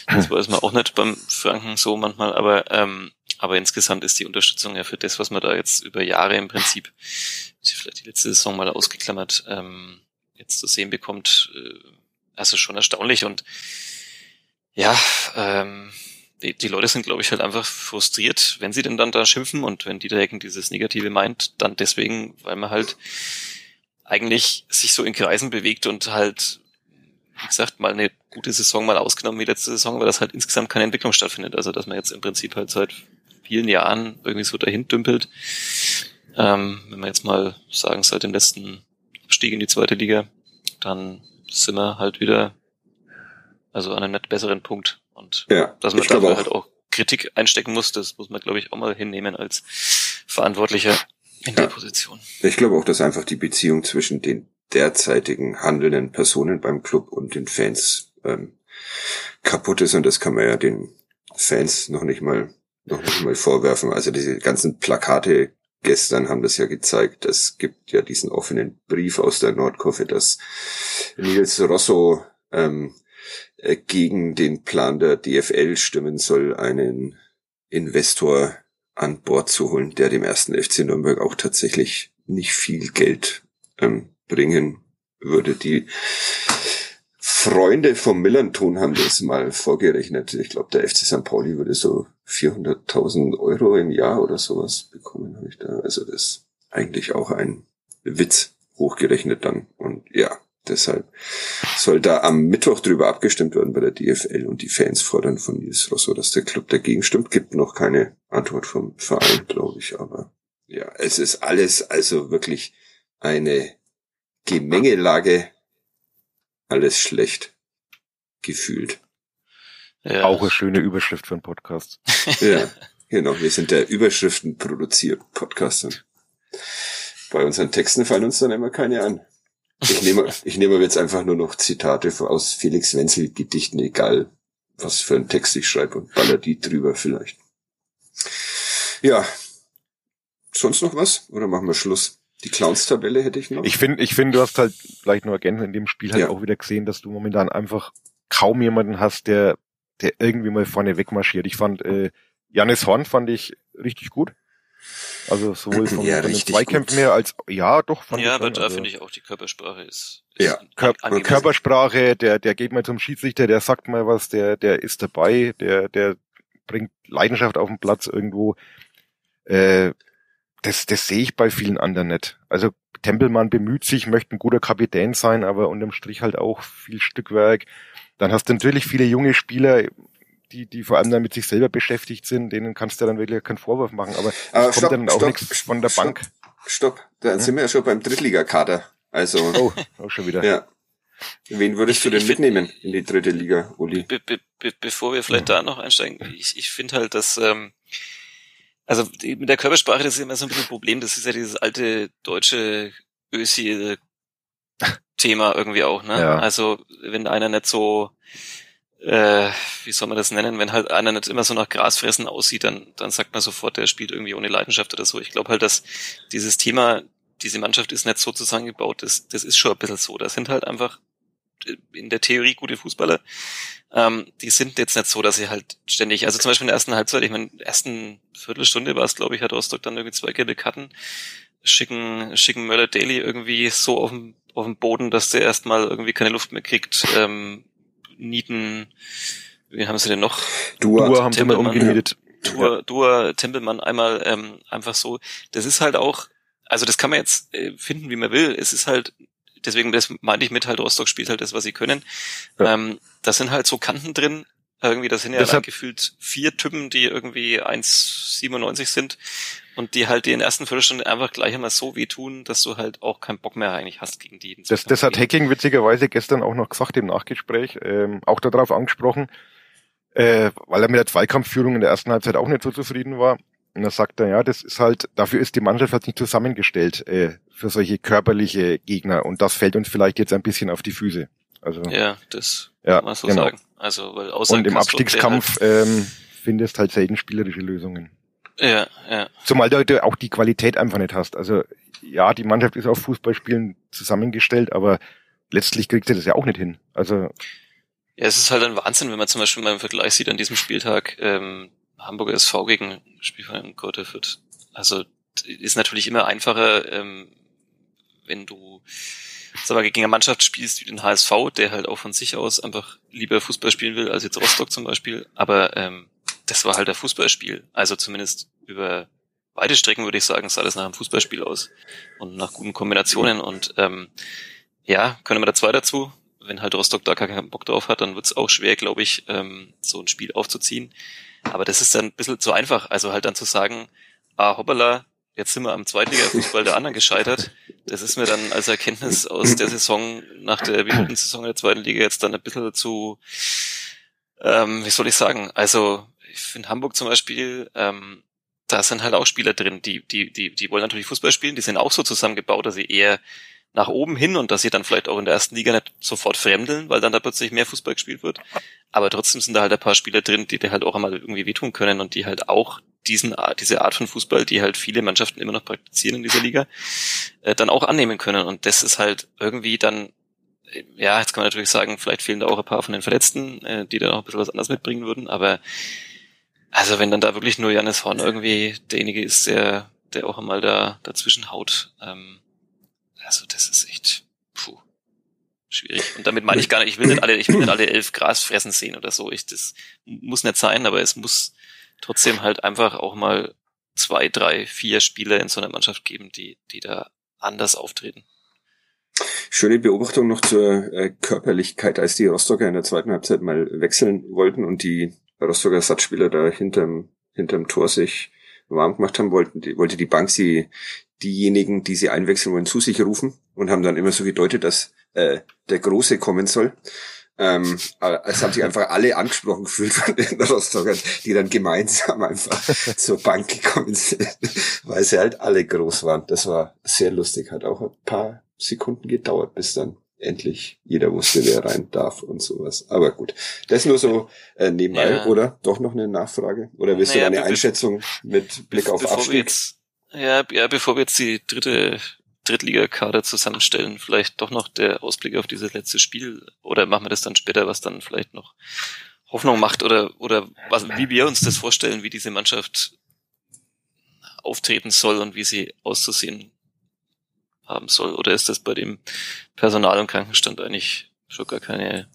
Das weiß man auch nicht beim Franken so manchmal, aber, ähm, aber insgesamt ist die Unterstützung ja für das, was man da jetzt über Jahre im Prinzip, vielleicht die letzte Saison mal ausgeklammert, ähm, jetzt zu sehen bekommt, äh, also schon erstaunlich und ja, ähm, die, die Leute sind, glaube ich, halt einfach frustriert, wenn sie denn dann da schimpfen und wenn die Dieter dieses Negative meint, dann deswegen, weil man halt eigentlich sich so in Kreisen bewegt und halt, wie gesagt, mal eine gute Saison mal ausgenommen wie letzte Saison, weil das halt insgesamt keine Entwicklung stattfindet. Also dass man jetzt im Prinzip halt seit vielen Jahren irgendwie so dahin dümpelt. Ähm, wenn wir jetzt mal sagen, seit dem letzten Stieg in die zweite Liga, dann sind wir halt wieder also an einem nicht besseren Punkt. Und ja, dass man dafür halt auch Kritik einstecken muss, das muss man, glaube ich, auch mal hinnehmen als Verantwortlicher in ja. der Position. Ich glaube auch, dass einfach die Beziehung zwischen den derzeitigen handelnden Personen beim Club und den Fans ähm, kaputt ist und das kann man ja den Fans noch nicht mal noch nicht mal vorwerfen. Also diese ganzen Plakate gestern haben das ja gezeigt. Es gibt ja diesen offenen Brief aus der Nordkurve, dass Nils Rosso ähm, äh, gegen den Plan der DFL stimmen soll, einen Investor an Bord zu holen, der dem ersten FC Nürnberg auch tatsächlich nicht viel Geld ähm, bringen würde. Die Freunde vom Millanton haben das mal vorgerechnet. Ich glaube, der FC St. Pauli würde so 400.000 Euro im Jahr oder sowas bekommen, habe ich da. Also das ist eigentlich auch ein Witz hochgerechnet dann. Und ja, Deshalb soll da am Mittwoch drüber abgestimmt werden bei der DFL und die Fans fordern von Nils Rosso, dass der Club dagegen stimmt. Gibt noch keine Antwort vom Verein, glaube ich, aber ja, es ist alles also wirklich eine Gemengelage, alles schlecht gefühlt. Ja. Auch eine schöne Überschrift für einen Podcast. ja, genau. Wir sind der Überschriften produziert Podcast. Bei unseren Texten fallen uns dann immer keine an. Ich nehme, ich nehme jetzt einfach nur noch Zitate aus Felix Wenzel Gedichten, egal was für einen Text ich schreibe und baller die drüber vielleicht. Ja. Sonst noch was? Oder machen wir Schluss? Die Clowns-Tabelle hätte ich noch. Ich finde, ich finde, du hast halt vielleicht nur ergänzend in dem Spiel halt ja. auch wieder gesehen, dass du momentan einfach kaum jemanden hast, der, der irgendwie mal vorne wegmarschiert. Ich fand, äh, Janis Horn fand ich richtig gut. Also sowohl von, ja, von den Zweikämpfen her als ja doch. Fand ja, aber da also, finde ich auch die Körpersprache ist. ist ja, Kör Körpersprache, der der geht mal zum Schiedsrichter, der sagt mal was, der der ist dabei, der der bringt Leidenschaft auf den Platz irgendwo. Äh, das das sehe ich bei vielen anderen nicht. Also Tempelmann bemüht sich, möchte ein guter Kapitän sein, aber unterm Strich halt auch viel Stückwerk. Dann hast du natürlich viele junge Spieler, die, die vor allem dann mit sich selber beschäftigt sind, denen kannst du dann wirklich keinen Vorwurf machen. Aber äh, kommt stopp, dann auch nichts von der stopp, Bank. Stopp, da hm? sind wir ja schon beim Drittligakader. Also. Oh, auch schon wieder. Ja. Wen würdest ich, du denn mitnehmen in die dritte Liga, Uli? Be, be, be, bevor wir vielleicht ja. da noch einsteigen, ich, ich finde halt, dass ähm, also mit der Körpersprache, das ist immer so ein bisschen ein Problem. Das ist ja dieses alte deutsche Ösi-Thema irgendwie auch. Ne? Ja. Also wenn einer nicht so äh, wie soll man das nennen, wenn halt einer nicht immer so nach Grasfressen aussieht, dann, dann sagt man sofort, der spielt irgendwie ohne Leidenschaft oder so. Ich glaube halt, dass dieses Thema, diese Mannschaft ist nicht so zusammengebaut, das, das ist schon ein bisschen so. Das sind halt einfach in der Theorie gute Fußballer. Ähm, die sind jetzt nicht so, dass sie halt ständig, also zum Beispiel in der ersten Halbzeit, ich meine, ersten Viertelstunde war es, glaube ich, hat Rostock dann irgendwie zwei gelbe Karten, schicken, schicken Möller Daly irgendwie so auf dem, auf dem Boden, dass der erstmal irgendwie keine Luft mehr kriegt. Ähm, Nieten, wie haben sie denn noch? Dua, Dua haben sie umgenietet. Dua, Dua, Tempelmann einmal ähm, einfach so. Das ist halt auch, also das kann man jetzt äh, finden, wie man will. Es ist halt, deswegen, das meinte ich mit halt, Rostock spielt halt das, was sie können. Ja. Ähm, da sind halt so Kanten drin, irgendwie, das sind ja Deshalb, gefühlt vier Typen, die irgendwie 1,97 sind und die halt die in der ersten Viertelstunde einfach gleich einmal so wehtun, dass du halt auch keinen Bock mehr eigentlich hast gegen die. Das, das hat Hacking witzigerweise gestern auch noch gesagt im Nachgespräch, ähm, auch darauf angesprochen. äh, weil er mit der Zweikampfführung in der ersten Halbzeit auch nicht so zufrieden war. Und da sagt er, ja, das ist halt, dafür ist die Mannschaft halt nicht zusammengestellt äh, für solche körperliche Gegner. Und das fällt uns vielleicht jetzt ein bisschen auf die Füße. Also, ja, das ja, kann man so genau. sagen. Also, weil außer Und im Castro, Abstiegskampf ähm, findest halt selten spielerische Lösungen. Halt, ja, ja. Zumal du du auch die Qualität einfach nicht hast. Also ja, die Mannschaft ist auf Fußballspielen zusammengestellt, aber letztlich kriegt sie das ja auch nicht hin. Also Ja, es ist halt ein Wahnsinn, wenn man zum Beispiel mal im Vergleich sieht an diesem Spieltag ähm, Hamburger SV gegen Spielverein Fürth. Also ist natürlich immer einfacher, ähm, wenn du sag mal, gegen eine Mannschaft spielst wie den HSV, der halt auch von sich aus einfach lieber Fußball spielen will als jetzt Rostock zum Beispiel. Aber ähm, das war halt ein Fußballspiel. Also zumindest über beide Strecken würde ich sagen, sah das nach einem Fußballspiel aus und nach guten Kombinationen. Und ähm, ja, können wir da zwei dazu. Wenn halt Rostock da keinen Bock drauf hat, dann wird es auch schwer, glaube ich, ähm, so ein Spiel aufzuziehen. Aber das ist dann ein bisschen zu einfach. Also halt dann zu sagen, ah, hoppala, jetzt sind wir am Zweitliga-Fußball der anderen gescheitert. Das ist mir dann als Erkenntnis aus der Saison, nach der wiederholten Saison der zweiten Liga jetzt dann ein bisschen zu, ähm, wie soll ich sagen, also ich finde Hamburg zum Beispiel, ähm, da sind halt auch Spieler drin, die, die, die, die wollen natürlich Fußball spielen, die sind auch so zusammengebaut, dass sie eher nach oben hin und dass sie dann vielleicht auch in der ersten Liga nicht sofort fremdeln, weil dann da plötzlich mehr Fußball gespielt wird. Aber trotzdem sind da halt ein paar Spieler drin, die dir halt auch einmal irgendwie wehtun können und die halt auch diesen, diese Art von Fußball, die halt viele Mannschaften immer noch praktizieren in dieser Liga, äh, dann auch annehmen können. Und das ist halt irgendwie dann, äh, ja, jetzt kann man natürlich sagen, vielleicht fehlen da auch ein paar von den Verletzten, äh, die da auch ein bisschen was anderes mitbringen würden, aber also wenn dann da wirklich nur Janis Horn irgendwie derjenige ist, der, der auch einmal da dazwischen haut, ähm, also das ist echt puh, schwierig. Und damit meine ich gar nicht, ich will nicht alle, ich will nicht alle elf Gras fressen sehen oder so. Ich, das muss nicht sein, aber es muss trotzdem halt einfach auch mal zwei, drei, vier Spieler in so einer Mannschaft geben, die, die da anders auftreten. Schöne Beobachtung noch zur äh, Körperlichkeit, als die Rostocker in der zweiten Halbzeit mal wechseln wollten und die Rostocker Ersatzspieler da hinterm, hinterm Tor sich warm gemacht haben wollten, die, wollte die Bank sie diejenigen, die sie einwechseln wollen, zu sich rufen und haben dann immer so gedeutet, dass äh, der Große kommen soll. Ähm, es haben sich einfach alle angesprochen gefühlt von den Rostockern, die dann gemeinsam einfach zur Bank gekommen sind, weil sie halt alle groß waren. Das war sehr lustig, hat auch ein paar Sekunden gedauert, bis dann endlich jeder wusste, wer rein darf und sowas. Aber gut, das nur so äh, nebenbei, Ja. oder? Doch noch eine Nachfrage? Oder willst Naja, du eine Einschätzung mit Blick auf bevor wir Abstieg? jetzt, ja, ja, bevor wir jetzt die dritte Drittligakader zusammenstellen, vielleicht doch noch der Ausblick auf dieses letzte Spiel. Oder machen wir das dann später, was dann vielleicht noch Hoffnung macht oder oder was, wie wir uns das vorstellen, wie diese Mannschaft auftreten soll und wie sie auszusehen haben soll. Oder ist das bei dem Personal- und Krankenstand eigentlich schon gar keine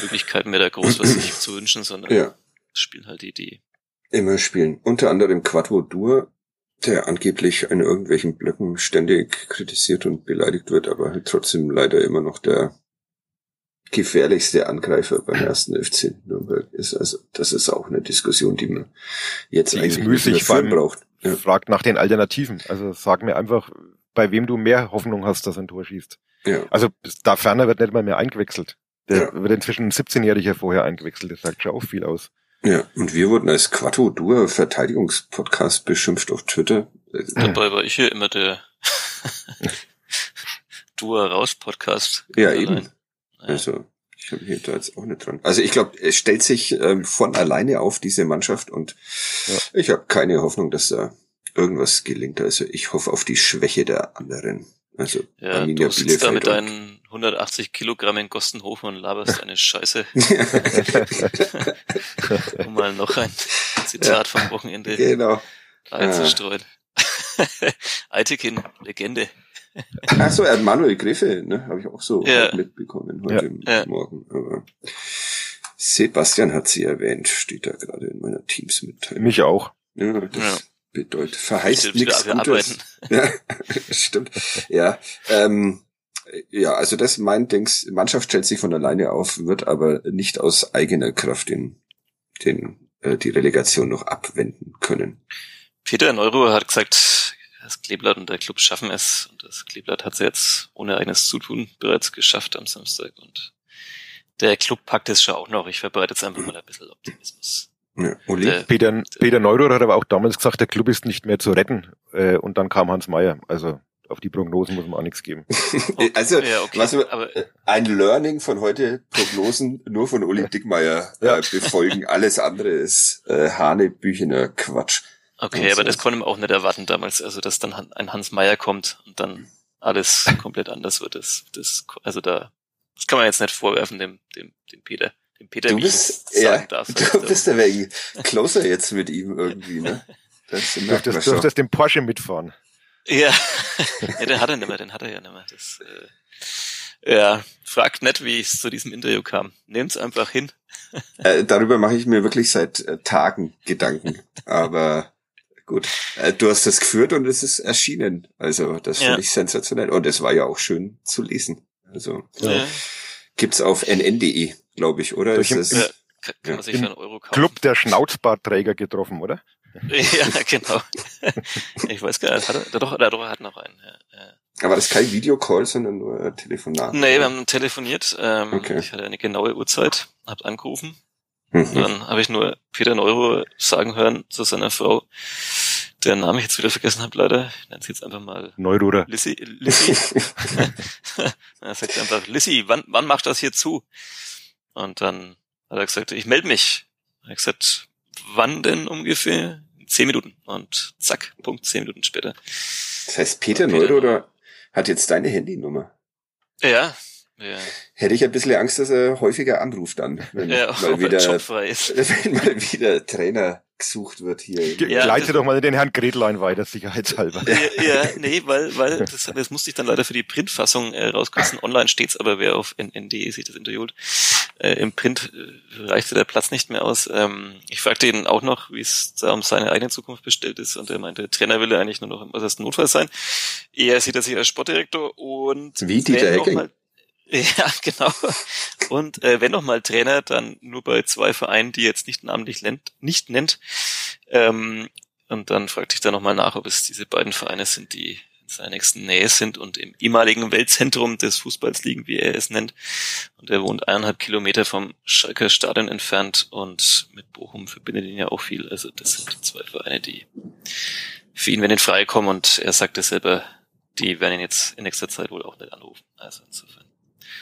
Möglichkeit mehr da groß, was sich zu wünschen, sondern Ja, spielen halt die, die immer spielen. Unter anderem Quattro Dur, der angeblich in irgendwelchen Blöcken ständig kritisiert und beleidigt wird, aber halt trotzdem leider immer noch der gefährlichste Angreifer beim ersten FC Nürnberg ist. Also das ist auch eine Diskussion, die man jetzt Die eigentlich nicht müßig, führen braucht. Ja. fragt nach den Alternativen. Also sag mir einfach, bei wem du mehr Hoffnung hast, dass ein Tor schießt. Ja. Also da ferner wird nicht mal mehr eingewechselt. Der Ja. wird inzwischen ein 17-Jähriger vorher eingewechselt. Das sagt schon auch viel aus. Ja, und wir wurden als Quattro Dur Verteidigungspodcast beschimpft auf Twitter. Dabei war ich hier immer der Dua Raus Podcast. Ja, Allein. eben. Also ich habe hier da jetzt auch nicht dran. Also ich glaube, es stellt sich ähm, von alleine auf diese Mannschaft und Ja. ich habe keine Hoffnung, dass da irgendwas gelingt. Also ich hoffe auf die Schwäche der anderen. Also Ja, Arminia du sitzt da mit Bielefeld deinen 180 Kilogramm in Gostenhofen und laberst eine Scheiße, um mal noch ein Zitat vom Wochenende genau. einzustreuen. Eitekin, Legende. Ach so, er hat Manuel Griffe, ne, habe ich auch so Ja. mitbekommen heute Ja. Morgen. Aber Sebastian hat sie erwähnt, steht da gerade in meiner Teams-Mitteilung. Mich auch. Ja, das Ja. bedeutet, verheißt nichts wir Gutes. arbeiten. Ja, stimmt. Ja, ähm, ja, also das mein Dings, Mannschaft stellt sich von alleine auf, wird aber nicht aus eigener Kraft den, den, äh, die Relegation noch abwenden können. Peter Neuro hat gesagt, das Kleeblatt und der Club schaffen es. Und das Kleeblatt hat es jetzt ohne eigenes Zutun bereits geschafft am Samstag. Und der Club packt es schon auch noch. Ich verbreite jetzt einfach mal ein bisschen Optimismus. Ja, Uli? Der- Peter, Peter Neurohr hat aber auch damals gesagt, der Club ist nicht mehr zu retten. Äh, und dann kam Hans Meyer. Also auf die Prognosen muss man auch nichts geben. also, ja, okay. was ein Learning von heute, Prognosen nur von Uli Dickmeier Ja. äh, befolgen. Alles andere ist äh, Hanebüchener Quatsch. Okay, Und aber so. das konnte man auch nicht erwarten damals, also dass dann ein Hans Meyer kommt und dann alles komplett anders wird. Das, das, also da, das kann man jetzt nicht vorwerfen dem, dem, dem Peter. Dem Peter, Du bist, ja, sagen darf. du bist ein wenig closer jetzt mit ihm irgendwie, ne? Das Du dürftest, den Porsche mitfahren. Ja. ja, den hat er nicht mehr, den hat er ja nicht mehr. Das, äh, ja, fragt nicht, wie es zu diesem Interview kam. Nehmt's einfach hin. Äh, darüber mache ich mir wirklich seit äh, Tagen Gedanken. Aber gut, äh, du hast das geführt und es ist erschienen. Also das Ja. finde ich sensationell. Und es war ja auch schön zu lesen. Also Ja. gibt's auf nn.de, glaube ich, oder? Durch Ist im- das, Ja, kann, kann Ja. man sich Im für einen Euro kaufen. Club der Schnauzbartträger getroffen, oder? Ja, genau. ich weiß gar nicht, hat er, doch, der doch hat noch einen. Ja, ja. aber das ist kein Videocall, sondern nur ein Telefonat. Nee, wir haben telefoniert. Ähm, Okay. Ich hatte eine genaue Uhrzeit, habt angerufen. Mhm. Dann habe ich nur Peter Neuro sagen hören zu seiner Frau, deren Namen ich jetzt wieder vergessen habe, leider. Ich nenne sie jetzt einfach mal Neururer. Lissy. Lissy. er sagt einfach, Lissy, wann, wann macht das hier zu? Und dann hat er gesagt, ich melde mich. Er hat gesagt, wann denn ungefähr? Zehn Minuten. Und zack, Punkt, zehn Minuten später. Das heißt, Peter Peter Neuro oder hat jetzt deine Handynummer? Ja, ja, Hätte ich ein bisschen Angst, dass er häufiger anruft dann, wenn ja mal er wieder, wenn mal wieder Trainer gesucht wird hier. Ge- Ja, Leite das- doch mal den Herrn Gretlein weiter, sicherheitshalber. Ja, ja, nee, weil, weil das, das musste ich dann leider für die Printfassung äh, rauskürzen. Online steht's, aber wer auf NND sich das Interview holt, äh, im Print äh, reichte der Platz nicht mehr aus. Ähm, ich fragte ihn auch noch, wie es da um seine eigene Zukunft bestellt ist und er meinte, Trainer will er eigentlich nur noch im äußersten Notfall sein. Er sieht er sich als Sportdirektor und Wie Dieter Hecking. Ja, genau. Und äh, wenn noch mal Trainer, dann nur bei zwei Vereinen, die jetzt nicht namentlich nennt, nicht nennt. Ähm, und dann fragte ich da nochmal nach, ob es diese beiden Vereine sind, die in seiner nächsten Nähe sind und im ehemaligen Weltzentrum des Fußballs liegen, wie er es nennt. Und er wohnt eineinhalb Kilometer vom Schalker Stadion entfernt und mit Bochum verbindet ihn ja auch viel. Also das sind zwei Vereine, die für ihn, wenn in Frage kommen und er sagte selber, die werden ihn jetzt in nächster Zeit wohl auch nicht anrufen. Also insofern.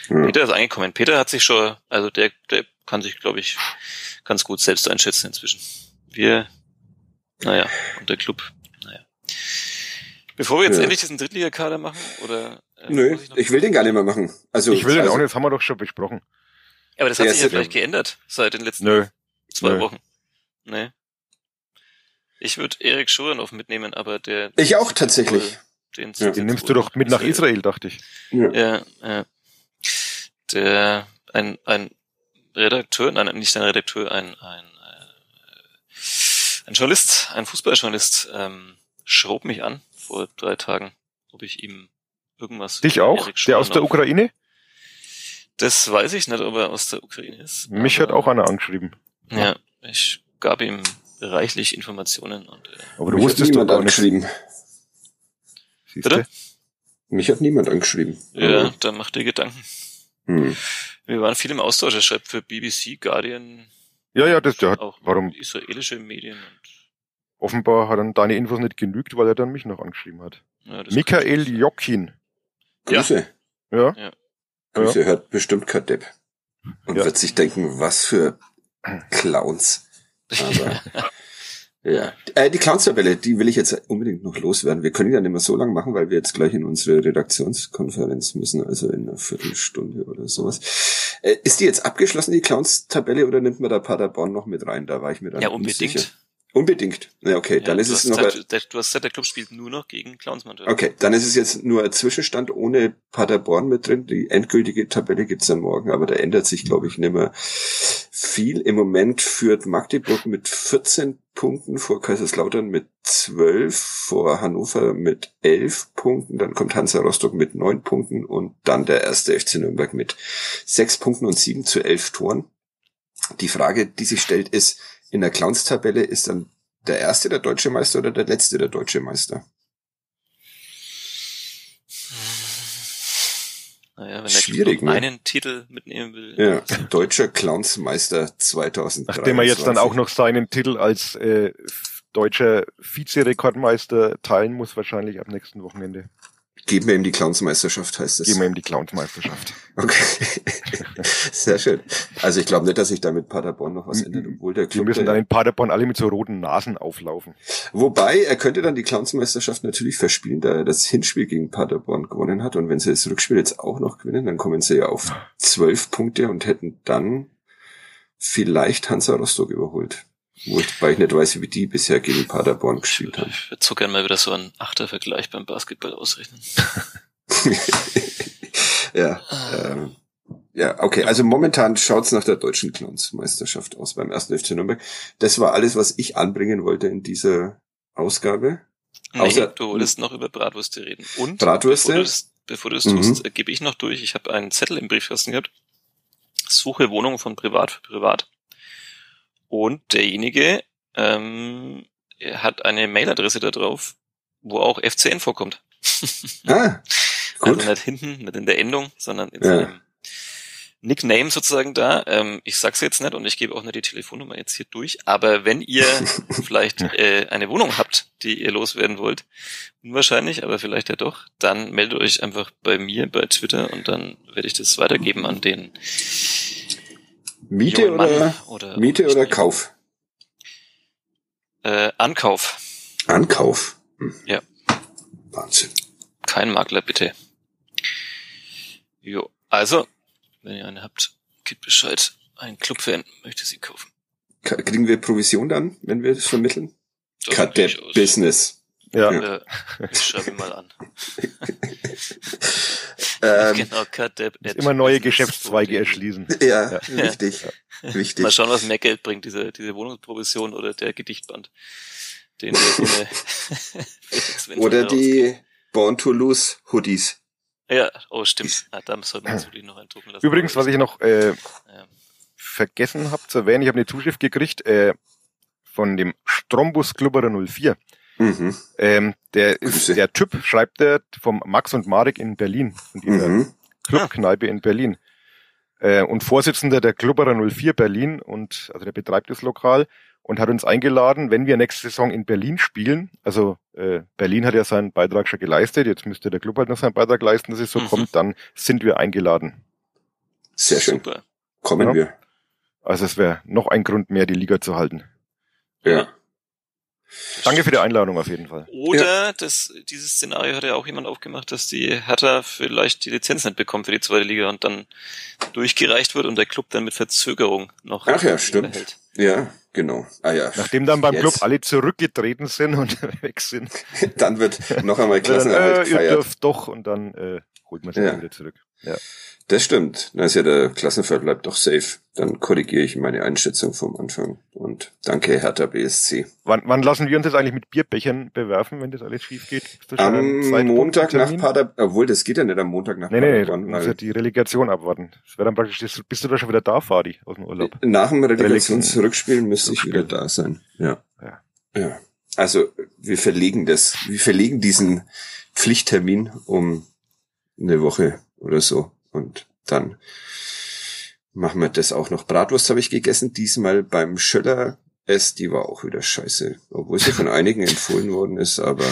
Hm. Peter ist angekommen. Peter hat sich schon, also der, der kann sich, glaube ich, ganz gut selbst einschätzen inzwischen. Wir, naja, und der Club, naja. Bevor wir jetzt Ja. endlich diesen Drittligakader machen, oder? äh, Nö, noch- ich will den gar nicht mehr machen. Also, Ich will den also, auch nicht, das haben wir doch schon besprochen. Aber das hat Ja, sich ja vielleicht geändert seit den letzten Nö. zwei nö. Wochen. Nee. Ich würde Erik Schuranov mitnehmen, aber der. Ich auch tatsächlich. Den, Ja. Den nimmst du doch mit nach Israel, dachte ich. Ja. Ja, ja. Der, ein, ein Redakteur, nein, nicht ein Redakteur, ein, ein, äh, ein Journalist, ein Fußballjournalist, ähm, schrob mich an vor drei Tagen, ob ich ihm irgendwas. Dich auch? Der aus der Ukraine? Das weiß ich nicht, ob er aus der Ukraine ist. Mich hat auch einer angeschrieben. Ja, ich gab ihm reichlich Informationen und äh, Aber du Mich wusstest doch gar angeschrieben. Siehste? Bitte? Mich hat niemand angeschrieben. ja, da macht er Gedanken. Hm. Wir waren viel im Austausch. Er schreibt für BBC, Guardian, Ja, ja, das, der hat, auch warum, israelische Medien und offenbar hat dann deine Infos nicht genügt, weil er dann mich noch angeschrieben hat. ja, Michael Jokin. Grüße. Ja, Grüße hört bestimmt kein Depp. Und Ja. wird sich denken, was für Clowns. Aber ja. Äh, die Clowns-Tabelle, die will ich jetzt unbedingt noch loswerden. Wir können die ja nicht mehr so lang machen, weil wir jetzt gleich in unsere Redaktionskonferenz müssen, also in einer Viertelstunde oder sowas. Äh, ist die jetzt abgeschlossen, die Clowns-Tabelle, oder nimmt man da Paderborn noch mit rein? Da war ich mir dann Ja, unbedingt. sicher. Unbedingt. Ja, okay, Ja, dann ist es noch. gesagt, der, du hast gesagt, der Club spielt nur noch gegen Clownsmann. Okay, dann ist es jetzt nur ein Zwischenstand ohne Paderborn mit drin. Die endgültige Tabelle gibt's dann morgen, aber da ändert sich, glaube ich, nicht mehr viel. Im Moment führt Magdeburg mit 14 Punkten vor Kaiserslautern mit 12, vor Hannover mit 11 Punkten, dann kommt Hansa Rostock mit 9 Punkten und dann der erste FC Nürnberg mit 6 Punkten und 7 zu 11 Toren. Die Frage, die sich stellt, ist, in der Clowns-Tabelle ist dann der erste der deutsche Meister oder der letzte der deutsche Meister? Naja, wenn Schwierig, er ne? einen Titel mitnehmen will. Ja, deutscher Clownsmeister 2003. Nachdem er jetzt dann auch noch seinen Titel als äh, deutscher Vizerekordmeister teilen muss, wahrscheinlich ab nächsten Wochenende. Geben wir ihm die Clownsmeisterschaft, heißt es. Geben wir ihm die Clownsmeisterschaft. Okay. Sehr schön. Also ich glaube nicht, dass sich da mit Paderborn noch was ändert, obwohl der Wir Club müssen der- dann in Paderborn alle mit so roten Nasen auflaufen. Wobei, er könnte dann die Clownsmeisterschaft natürlich verspielen, da er das Hinspiel gegen Paderborn gewonnen hat. Und wenn sie das Rückspiel jetzt auch noch gewinnen, dann kommen sie ja auf zwölf Punkte und hätten dann vielleicht Hansa Rostock überholt. Wobei ich nicht weiß, wie die bisher gegen Paderborn gespielt haben. Ich würde so gerne mal wieder so einen Achtervergleich beim Basketball ausrechnen. ja, ähm, ja, okay. Also momentan schaut's nach der deutschen Clownsmeisterschaft aus beim ersten FC Nürnberg. Das war alles, was ich anbringen wollte in dieser Ausgabe. Nee, Außer- du wolltest noch über Bratwürste reden. Und Bratwürste? bevor du das, bevor du das Mhm. tust, äh, gebe ich noch durch. Ich habe einen Zettel im Briefkasten gehabt. Suche Wohnung von Privat für Privat. Und derjenige ähm, hat eine Mailadresse da drauf, wo auch FCN vorkommt. Ah, gut. Also nicht hinten, nicht in der Endung, sondern in Ja. seinem Nickname sozusagen da. Ähm, ich sag's jetzt nicht und ich gebe auch nicht die Telefonnummer jetzt hier durch. Aber wenn ihr vielleicht äh, eine Wohnung habt, die ihr loswerden wollt, unwahrscheinlich, aber vielleicht ja doch, dann meldet euch einfach bei mir bei Twitter und dann werde ich das weitergeben an den Miete jungen Mann oder oder Miete oder Kauf? Äh, Ankauf. Ankauf. Hm. Ja. Wahnsinn. Kein Makler, bitte. Jo, also, wenn ihr eine habt, gebt Bescheid. Ein Clubfan möchte sie kaufen. Kriegen wir Provision dann, wenn wir das vermitteln? Das Cut. Business. Ja. Ja. Äh, ich schreibe ihn mal an. Ähm, genau, Cut Depp. at Immer neue. Geschäftszweige erschließen. ja, Ja. wichtig. Wichtig. Mal schauen, was mehr Geld bringt, diese, diese Wohnungsprovision oder der Gedichtband. Den Oder die Born to Lose Hoodies. Ja, oh stimmt. Ah, da sollte man natürlich noch eindrucken lassen. Übrigens, was ich noch äh, Ja. vergessen habe zu erwähnen, ich habe eine Zuschrift gekriegt äh, von dem Strombus Klubberer 04. Mhm. Ähm, der ist der Typ, schreibt er, vom Max und Marek in Berlin, von dieser Mhm. Clubkneipe in Berlin. Äh, und Vorsitzender der Klubberer 04 Berlin und also der betreibt das Lokal und hat uns eingeladen, wenn wir nächste Saison in Berlin spielen. Also äh, Berlin hat ja seinen Beitrag schon geleistet, jetzt müsste der Club halt noch seinen Beitrag leisten, dass es so Mhm. kommt, dann sind wir eingeladen. Sehr schön. Super. Kommen Ja. wir. Also es wäre noch ein Grund mehr, die Liga zu halten. Ja. Danke für die Einladung auf jeden Fall. Oder das, dieses Szenario hat ja auch jemand aufgemacht, dass die Hertha vielleicht die Lizenz nicht bekommt für die zweite Liga und dann durchgereicht wird und der Club dann mit Verzögerung noch Ach ja, stimmt. behält. Ja, genau. Ah ja. Nachdem dann beim Jetzt. Club alle zurückgetreten sind und weg sind, Dann wird noch einmal dann, Klassenerhalt äh, ihr gefeiert. dürft doch und dann äh, holt man sich Ja. wieder zurück. Ja. Das stimmt. Da ist ja der Klassenverbleib doch safe. Dann korrigiere ich meine Einschätzung vom Anfang. Und danke, Hertha BSC. Wann, wann lassen wir uns jetzt eigentlich mit Bierbechern bewerfen, wenn das alles schief geht? Am Montag nach? Paderborn, obwohl das geht ja nicht am Montag nach Nee, nee, nee, Paderborn. du musst ja die Relegation abwarten. Das wäre dann praktisch, bist du da schon wieder da, Fadi, aus dem Urlaub? nach dem Relegationsrückspiel müsste ich wieder da sein. Ja. Ja. Ja. Also, wir verlegen das, wir verlegen diesen Pflichttermin um eine Woche oder so. Und dann machen wir das auch noch. Bratwurst habe ich gegessen, diesmal beim Schöller S, die war auch wieder scheiße. Obwohl sie von einigen empfohlen worden ist, aber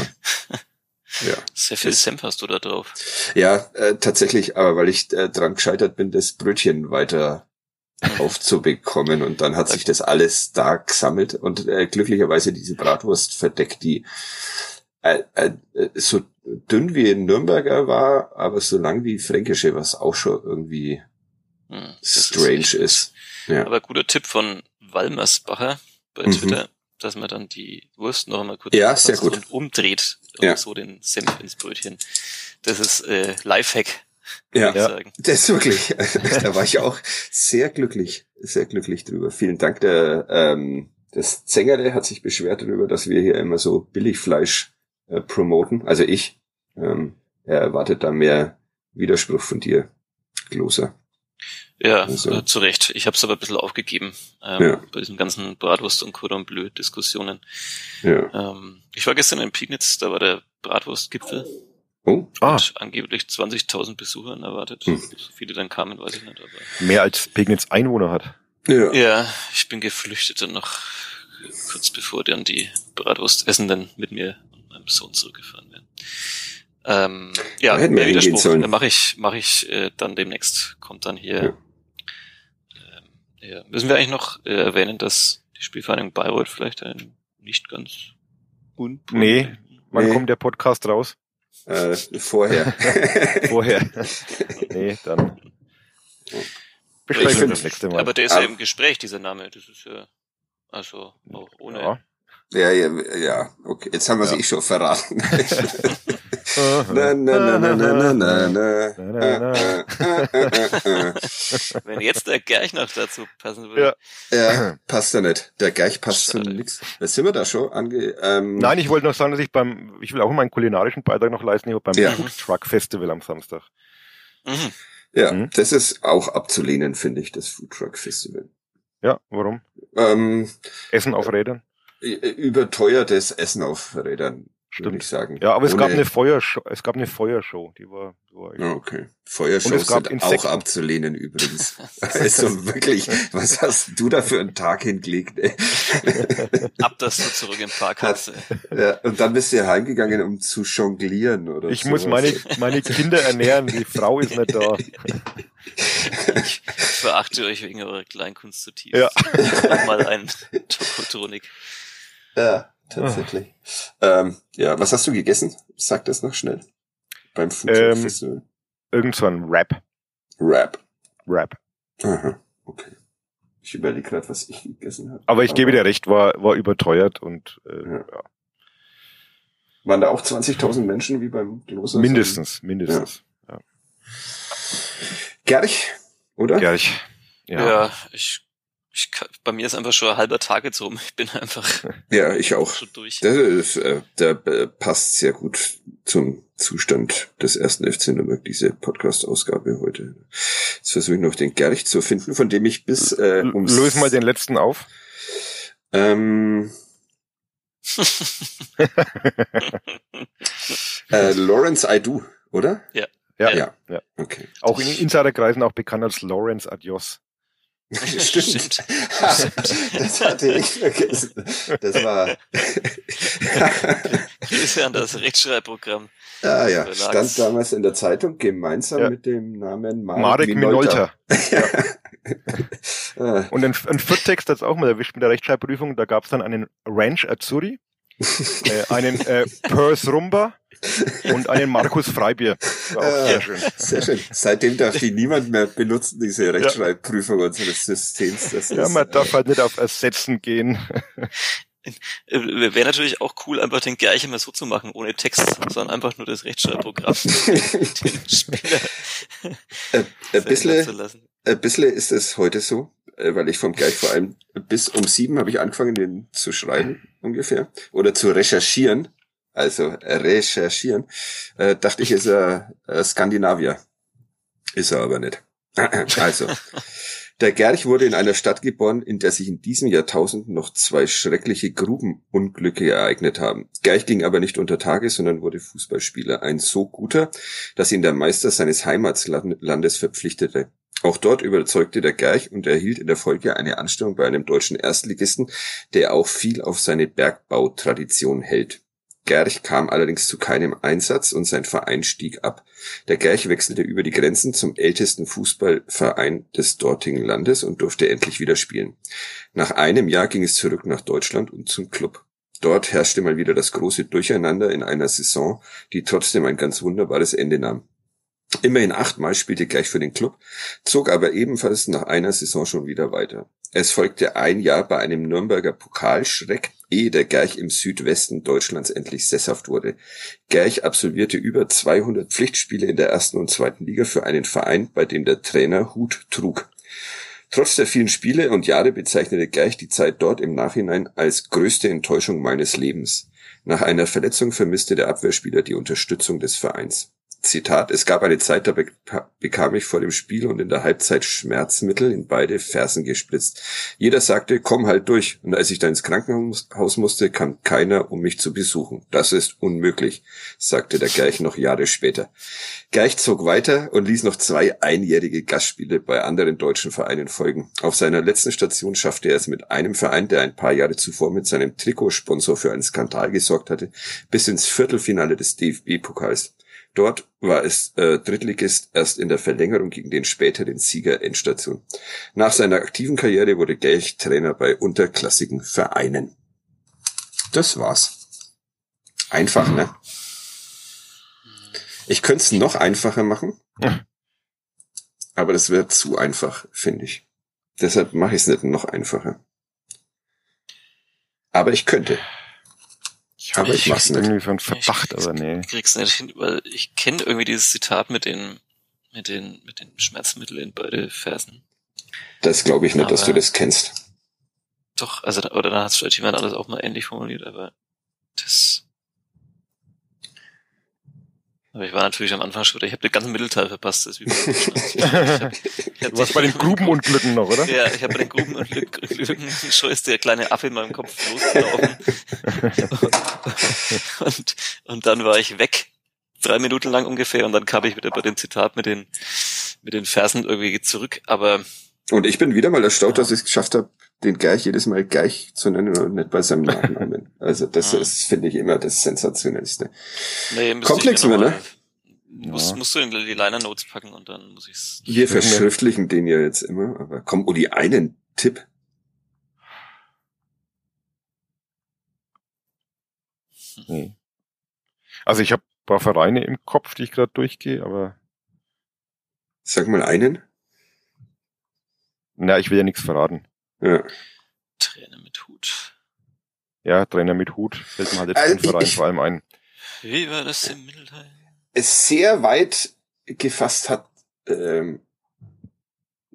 ja. Sehr viel Senf hast du da drauf. Ja, äh, tatsächlich, aber weil ich äh, dran gescheitert bin, das Brötchen weiter aufzubekommen und dann hat sich das alles da gesammelt und äh, glücklicherweise diese Bratwurst verdeckt, die äh, äh, äh, so dünn wie ein Nürnberger war, aber so lang wie fränkische, was auch schon irgendwie Hm, ist strange echt- ist. Ja. Aber guter Tipp von Walmersbacher bei Mhm. Twitter, dass man dann die Wurst noch einmal kurz Ja, sehr gut. und umdreht und Ja. so den Senf ins Brötchen. Das ist äh, Lifehack, Ja, würde ich sagen. das ist wirklich, da war ich auch sehr glücklich, sehr glücklich drüber. Vielen Dank, der, ähm, das Zängerle hat sich beschwert darüber, dass wir hier immer so Billigfleisch äh, promoten, also ich. Ähm, er erwartet da mehr Widerspruch von dir, Gloser. Ja, Also- äh, zu Recht. Ich habe es aber ein bisschen aufgegeben ähm, Ja. bei diesen ganzen Bratwurst- und Cordon Bleu-Diskussionen. Ja. Ähm, ich war gestern in Pignitz, da war der Bratwurstgipfel. Oh, Ah, angeblich 20.000 Besuchern erwartet. Hm. So viele dann kamen, weiß ich nicht. Aber mehr als Pegnitz Einwohner hat. ja. ja, ich bin geflüchtet und noch kurz bevor dann die Bratwurstessenden mit mir und meinem Sohn zurückgefahren werden. Ähm, ja, Da hätten wir mehr hingehen Widerspruch. sollen. Dann mache ich, mache ich äh, dann demnächst. Kommt dann hier. Ja. Ähm, ja. Müssen wir eigentlich noch äh, erwähnen, dass die Spielvereinigung Bayreuth vielleicht ein nicht ganz un Nee. Wann Nee. kommt der Podcast raus? Äh, vorher. Vorher. nee, dann. Besprechen wir das nächste Mal. Aber der ist ja im Gespräch, dieser Name. Das ist ja also auch ohne. ja. Ja, ja, ja, okay. Jetzt haben wir Ja. sie eh schon verraten. Wenn jetzt der Gerch noch dazu passen würde. Ja. Ja, passt ja nicht. Der Geich passt zu nix. Was sind wir da schon? Ange ähm, Nein, ich wollte noch sagen, dass ich beim, ich will auch meinen kulinarischen Beitrag noch leisten, ich war beim Ja. Food Truck Festival am Samstag. Mhm. Ja, Mhm. das ist auch abzulehnen, finde ich, das Food Truck Festival. Ja, warum? Ähm, Essen auf Rädern? Überteuertes Essen auf Rädern, würde Stimmt. ich sagen. Ja, aber es Ohne- gab eine Feuershow, es gab eine Feuershow, die war, die war Ja, okay. Und Feuershows es gab sind auch Insekten. abzulehnen übrigens. Also wirklich, was hast du da für einen Tag hingelegt? Ey? Ab das so zurück im Parkhaus. ey. Ja, und dann bist du ja heimgegangen, um zu jonglieren oder Ich sowas. muss meine, meine Kinder ernähren, die Frau ist nicht da. Ich verachte euch wegen eurer Kleinkunst zutiefst. Ja. Mal ein Tokotronik. Ja, tatsächlich. Ähm, ja, was hast du gegessen? Sag das noch schnell. Beim Food Truck Ähm. Irgend so ein Rap. Rap. Rap. Aha, okay. Ich überlege gerade, was ich gegessen habe. Aber ich gebe dir recht, war, war überteuert und äh, Ja. ja. Waren da auch 20.000 Menschen wie beim Gloser? mindestens, mindestens. Gerch, oder? Gerch. Ja, Ja. ich, ich bei mir ist einfach schon ein halber Tag jetzt rum. Ich bin einfach Ja, ich auch. schon durch. Das ist, äh, der äh, passt sehr gut zum Zustand des ersten FC Nürnberg, diese Podcast-Ausgabe heute. Jetzt versuche ich noch den Gerch zu finden, von dem ich bis äh, ums... Löse mal den letzten auf. Ähm, äh, Lawrence I Do, oder? Ja, Ja. ja. Okay. Auch in Insiderkreisen auch bekannt als Lawrence Adios. Stimmt. das hatte ich vergessen. Das war. Grüße an das Rechtschreibprogramm. ah ja, Verlags. stand damals in der Zeitung gemeinsam Ja. mit dem Namen Marek, Marek Minolta. Ah, Und ein, ein Vierttext hat's auch mal erwischt mit der Rechtschreibprüfung. Da gab's dann einen Ranch Azzurri, äh, einen äh, Perth Rumba und einen Markus Freibier. Auch sehr Ah, schön. Sehr schön. Seitdem darf die niemand mehr benutzen, diese Rechtschreibprüfung unseres Systems. Das Ja, ist, man darf äh, halt nicht auf Ersetzen gehen. Äh, Wäre natürlich auch cool, einfach den Gerch immer so zu machen, ohne Text, sondern einfach nur das Rechtschreibprogramm den Spieler äh, ein bisschen. Ein bisschen ist es heute so, äh, weil ich vom gleich vor allem bis um sieben habe ich angefangen, den zu schreiben ungefähr oder zu recherchieren. Also äh, recherchieren. Äh, dachte ich, ist er äh, Skandinavier. Ist er aber nicht. Also, der Gerch wurde in einer Stadt geboren, in der sich in diesem Jahrtausend noch zwei schreckliche Grubenunglücke ereignet haben. Gerch ging aber nicht unter Tage, sondern wurde Fußballspieler. Ein so guter, dass ihn der Meister seines Heimatlandes verpflichtete. Auch dort überzeugte der Gerch und erhielt in der Folge eine Anstellung bei einem deutschen Erstligisten, der auch viel auf seine Bergbautradition hält. Gerch kam allerdings zu keinem Einsatz und sein Verein stieg ab. Der Gerch wechselte über die Grenzen zum ältesten Fußballverein des dortigen Landes und durfte endlich wieder spielen. Nach einem Jahr ging es zurück nach Deutschland und zum Club. Dort herrschte mal wieder das große Durcheinander in einer Saison, die trotzdem ein ganz wunderbares Ende nahm. Immerhin achtmal spielte gleich für den Club, zog aber ebenfalls nach einer Saison schon wieder weiter. Es folgte ein Jahr bei einem Nürnberger Pokalschreck, ehe der Gerch im Südwesten Deutschlands endlich sesshaft wurde. Gerch absolvierte über 200 Pflichtspiele in der ersten und zweiten Liga für einen Verein, bei dem der Trainer Hut trug. Trotz der vielen Spiele und Jahre bezeichnete Gerch die Zeit dort im Nachhinein als größte Enttäuschung meines Lebens. Nach einer Verletzung vermisste der Abwehrspieler die Unterstützung des Vereins. Zitat, es gab eine Zeit, da bekam ich vor dem Spiel und in der Halbzeit Schmerzmittel in beide Fersen gespritzt. Jeder sagte, komm halt durch. Und als ich dann ins Krankenhaus musste, kam keiner, um mich zu besuchen. Das ist unmöglich, sagte der Gerch noch Jahre später. Gerch zog weiter und ließ noch zwei einjährige Gastspiele bei anderen deutschen Vereinen folgen. Auf seiner letzten Station schaffte er es mit einem Verein, der ein paar Jahre zuvor mit seinem Trikotsponsor für einen Skandal gesorgt hatte, bis ins Viertelfinale des DFB-Pokals. Dort war es äh, Drittligist erst in der Verlängerung gegen den späteren Sieger Endstation. Nach seiner aktiven Karriere wurde Gelch Trainer bei unterklassigen Vereinen. Das war's. Einfach, ne? Ich könnte es noch einfacher machen, aber das wäre zu einfach, finde ich. Deshalb mache ich es nicht noch einfacher. Aber ich könnte. Ich habe ich mach's nicht. irgendwie von Verdacht, ich, aber nee. Ich krieg's nicht hin, weil ich kenne irgendwie dieses Zitat mit den, mit den, mit den Schmerzmitteln in beide Fersen. Das glaube ich nicht, aber dass du das kennst. Doch, also, oder dann hat es vielleicht jemand alles auch mal ähnlich formuliert, aber das, aber ich war natürlich am Anfang schon, ich habe den ganzen Mittelteil verpasst. Das ist wie hab du warst bei den Grubenunglücken noch, oder? Ja, ich habe bei den Grubenunglücken schon ist der kleine Affe in meinem Kopf losgelaufen. und, und dann war ich weg. Drei Minuten lang ungefähr und dann kam ich wieder bei dem Zitat mit den, mit den Versen irgendwie zurück. Aber und ich bin wieder mal erstaunt, ja. dass ich es geschafft habe, den Geich jedes Mal Geich zu nennen und nicht bei seinem Nachnamen. Also das ja. ist, finde ich, immer das Sensationellste. Nee, Kommt nichts mehr, ne? Musst, musst du in die Liner Notes packen und dann muss ich's. Wir verschriftlichen den ja jetzt immer, aber komm, Uli, einen Tipp. Nee. Also ich habe paar Vereine im Kopf, die ich gerade durchgehe, aber. Sag mal einen. Na, ich will ja nichts verraten. Ja. Trainer mit Hut. Ja, Trainer mit Hut fällt mir halt jetzt also Verein vor allem ein. Wie war das im Mittelteil? Es sehr weit gefasst hat ähm,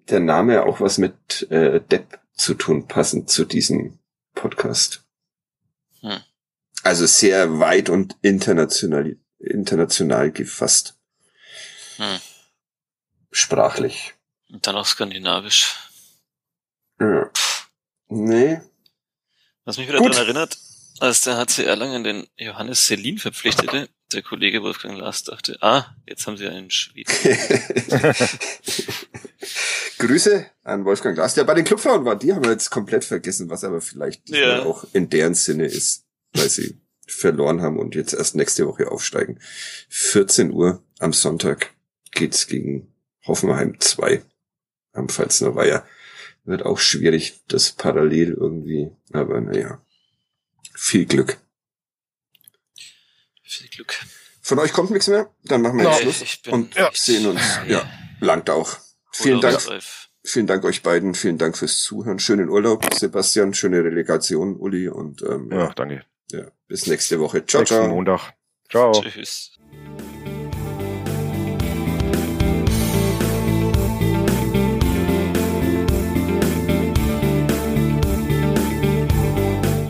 der Name auch was mit äh, Depp zu tun, passend zu diesem Podcast. Hm. Also sehr weit und international, international gefasst. Hm. Sprachlich. Und dann auch skandinavisch. Ja. Nee. Was mich wieder daran erinnert, als der HC Erlangen den Johannes Selin verpflichtete, der Kollege Wolfgang Lars dachte, ah, jetzt haben sie einen Schweden. Grüße an Wolfgang Lars, der bei den Clubfrauen war. Die haben wir jetzt komplett vergessen, was aber vielleicht ja. auch in deren Sinne ist, weil sie verloren haben und jetzt erst nächste Woche aufsteigen. 14 Uhr am Sonntag geht's gegen Hoffenheim 2 am Pfalzner Weiher wird auch schwierig, das parallel irgendwie, aber naja. Viel Glück. Viel Glück. Von euch kommt nichts mehr, dann machen wir jetzt Schluss und ja. sehen uns. Ja, langt auch. Vielen Dank. Vielen Dank euch beiden, vielen Dank fürs Zuhören. Schönen Urlaub, Sebastian, schöne Relegation, Uli und ähm, ja, danke. Ja, bis nächste Woche. Ciao, Nächsten ciao. Montag. Ciao. Tschüss.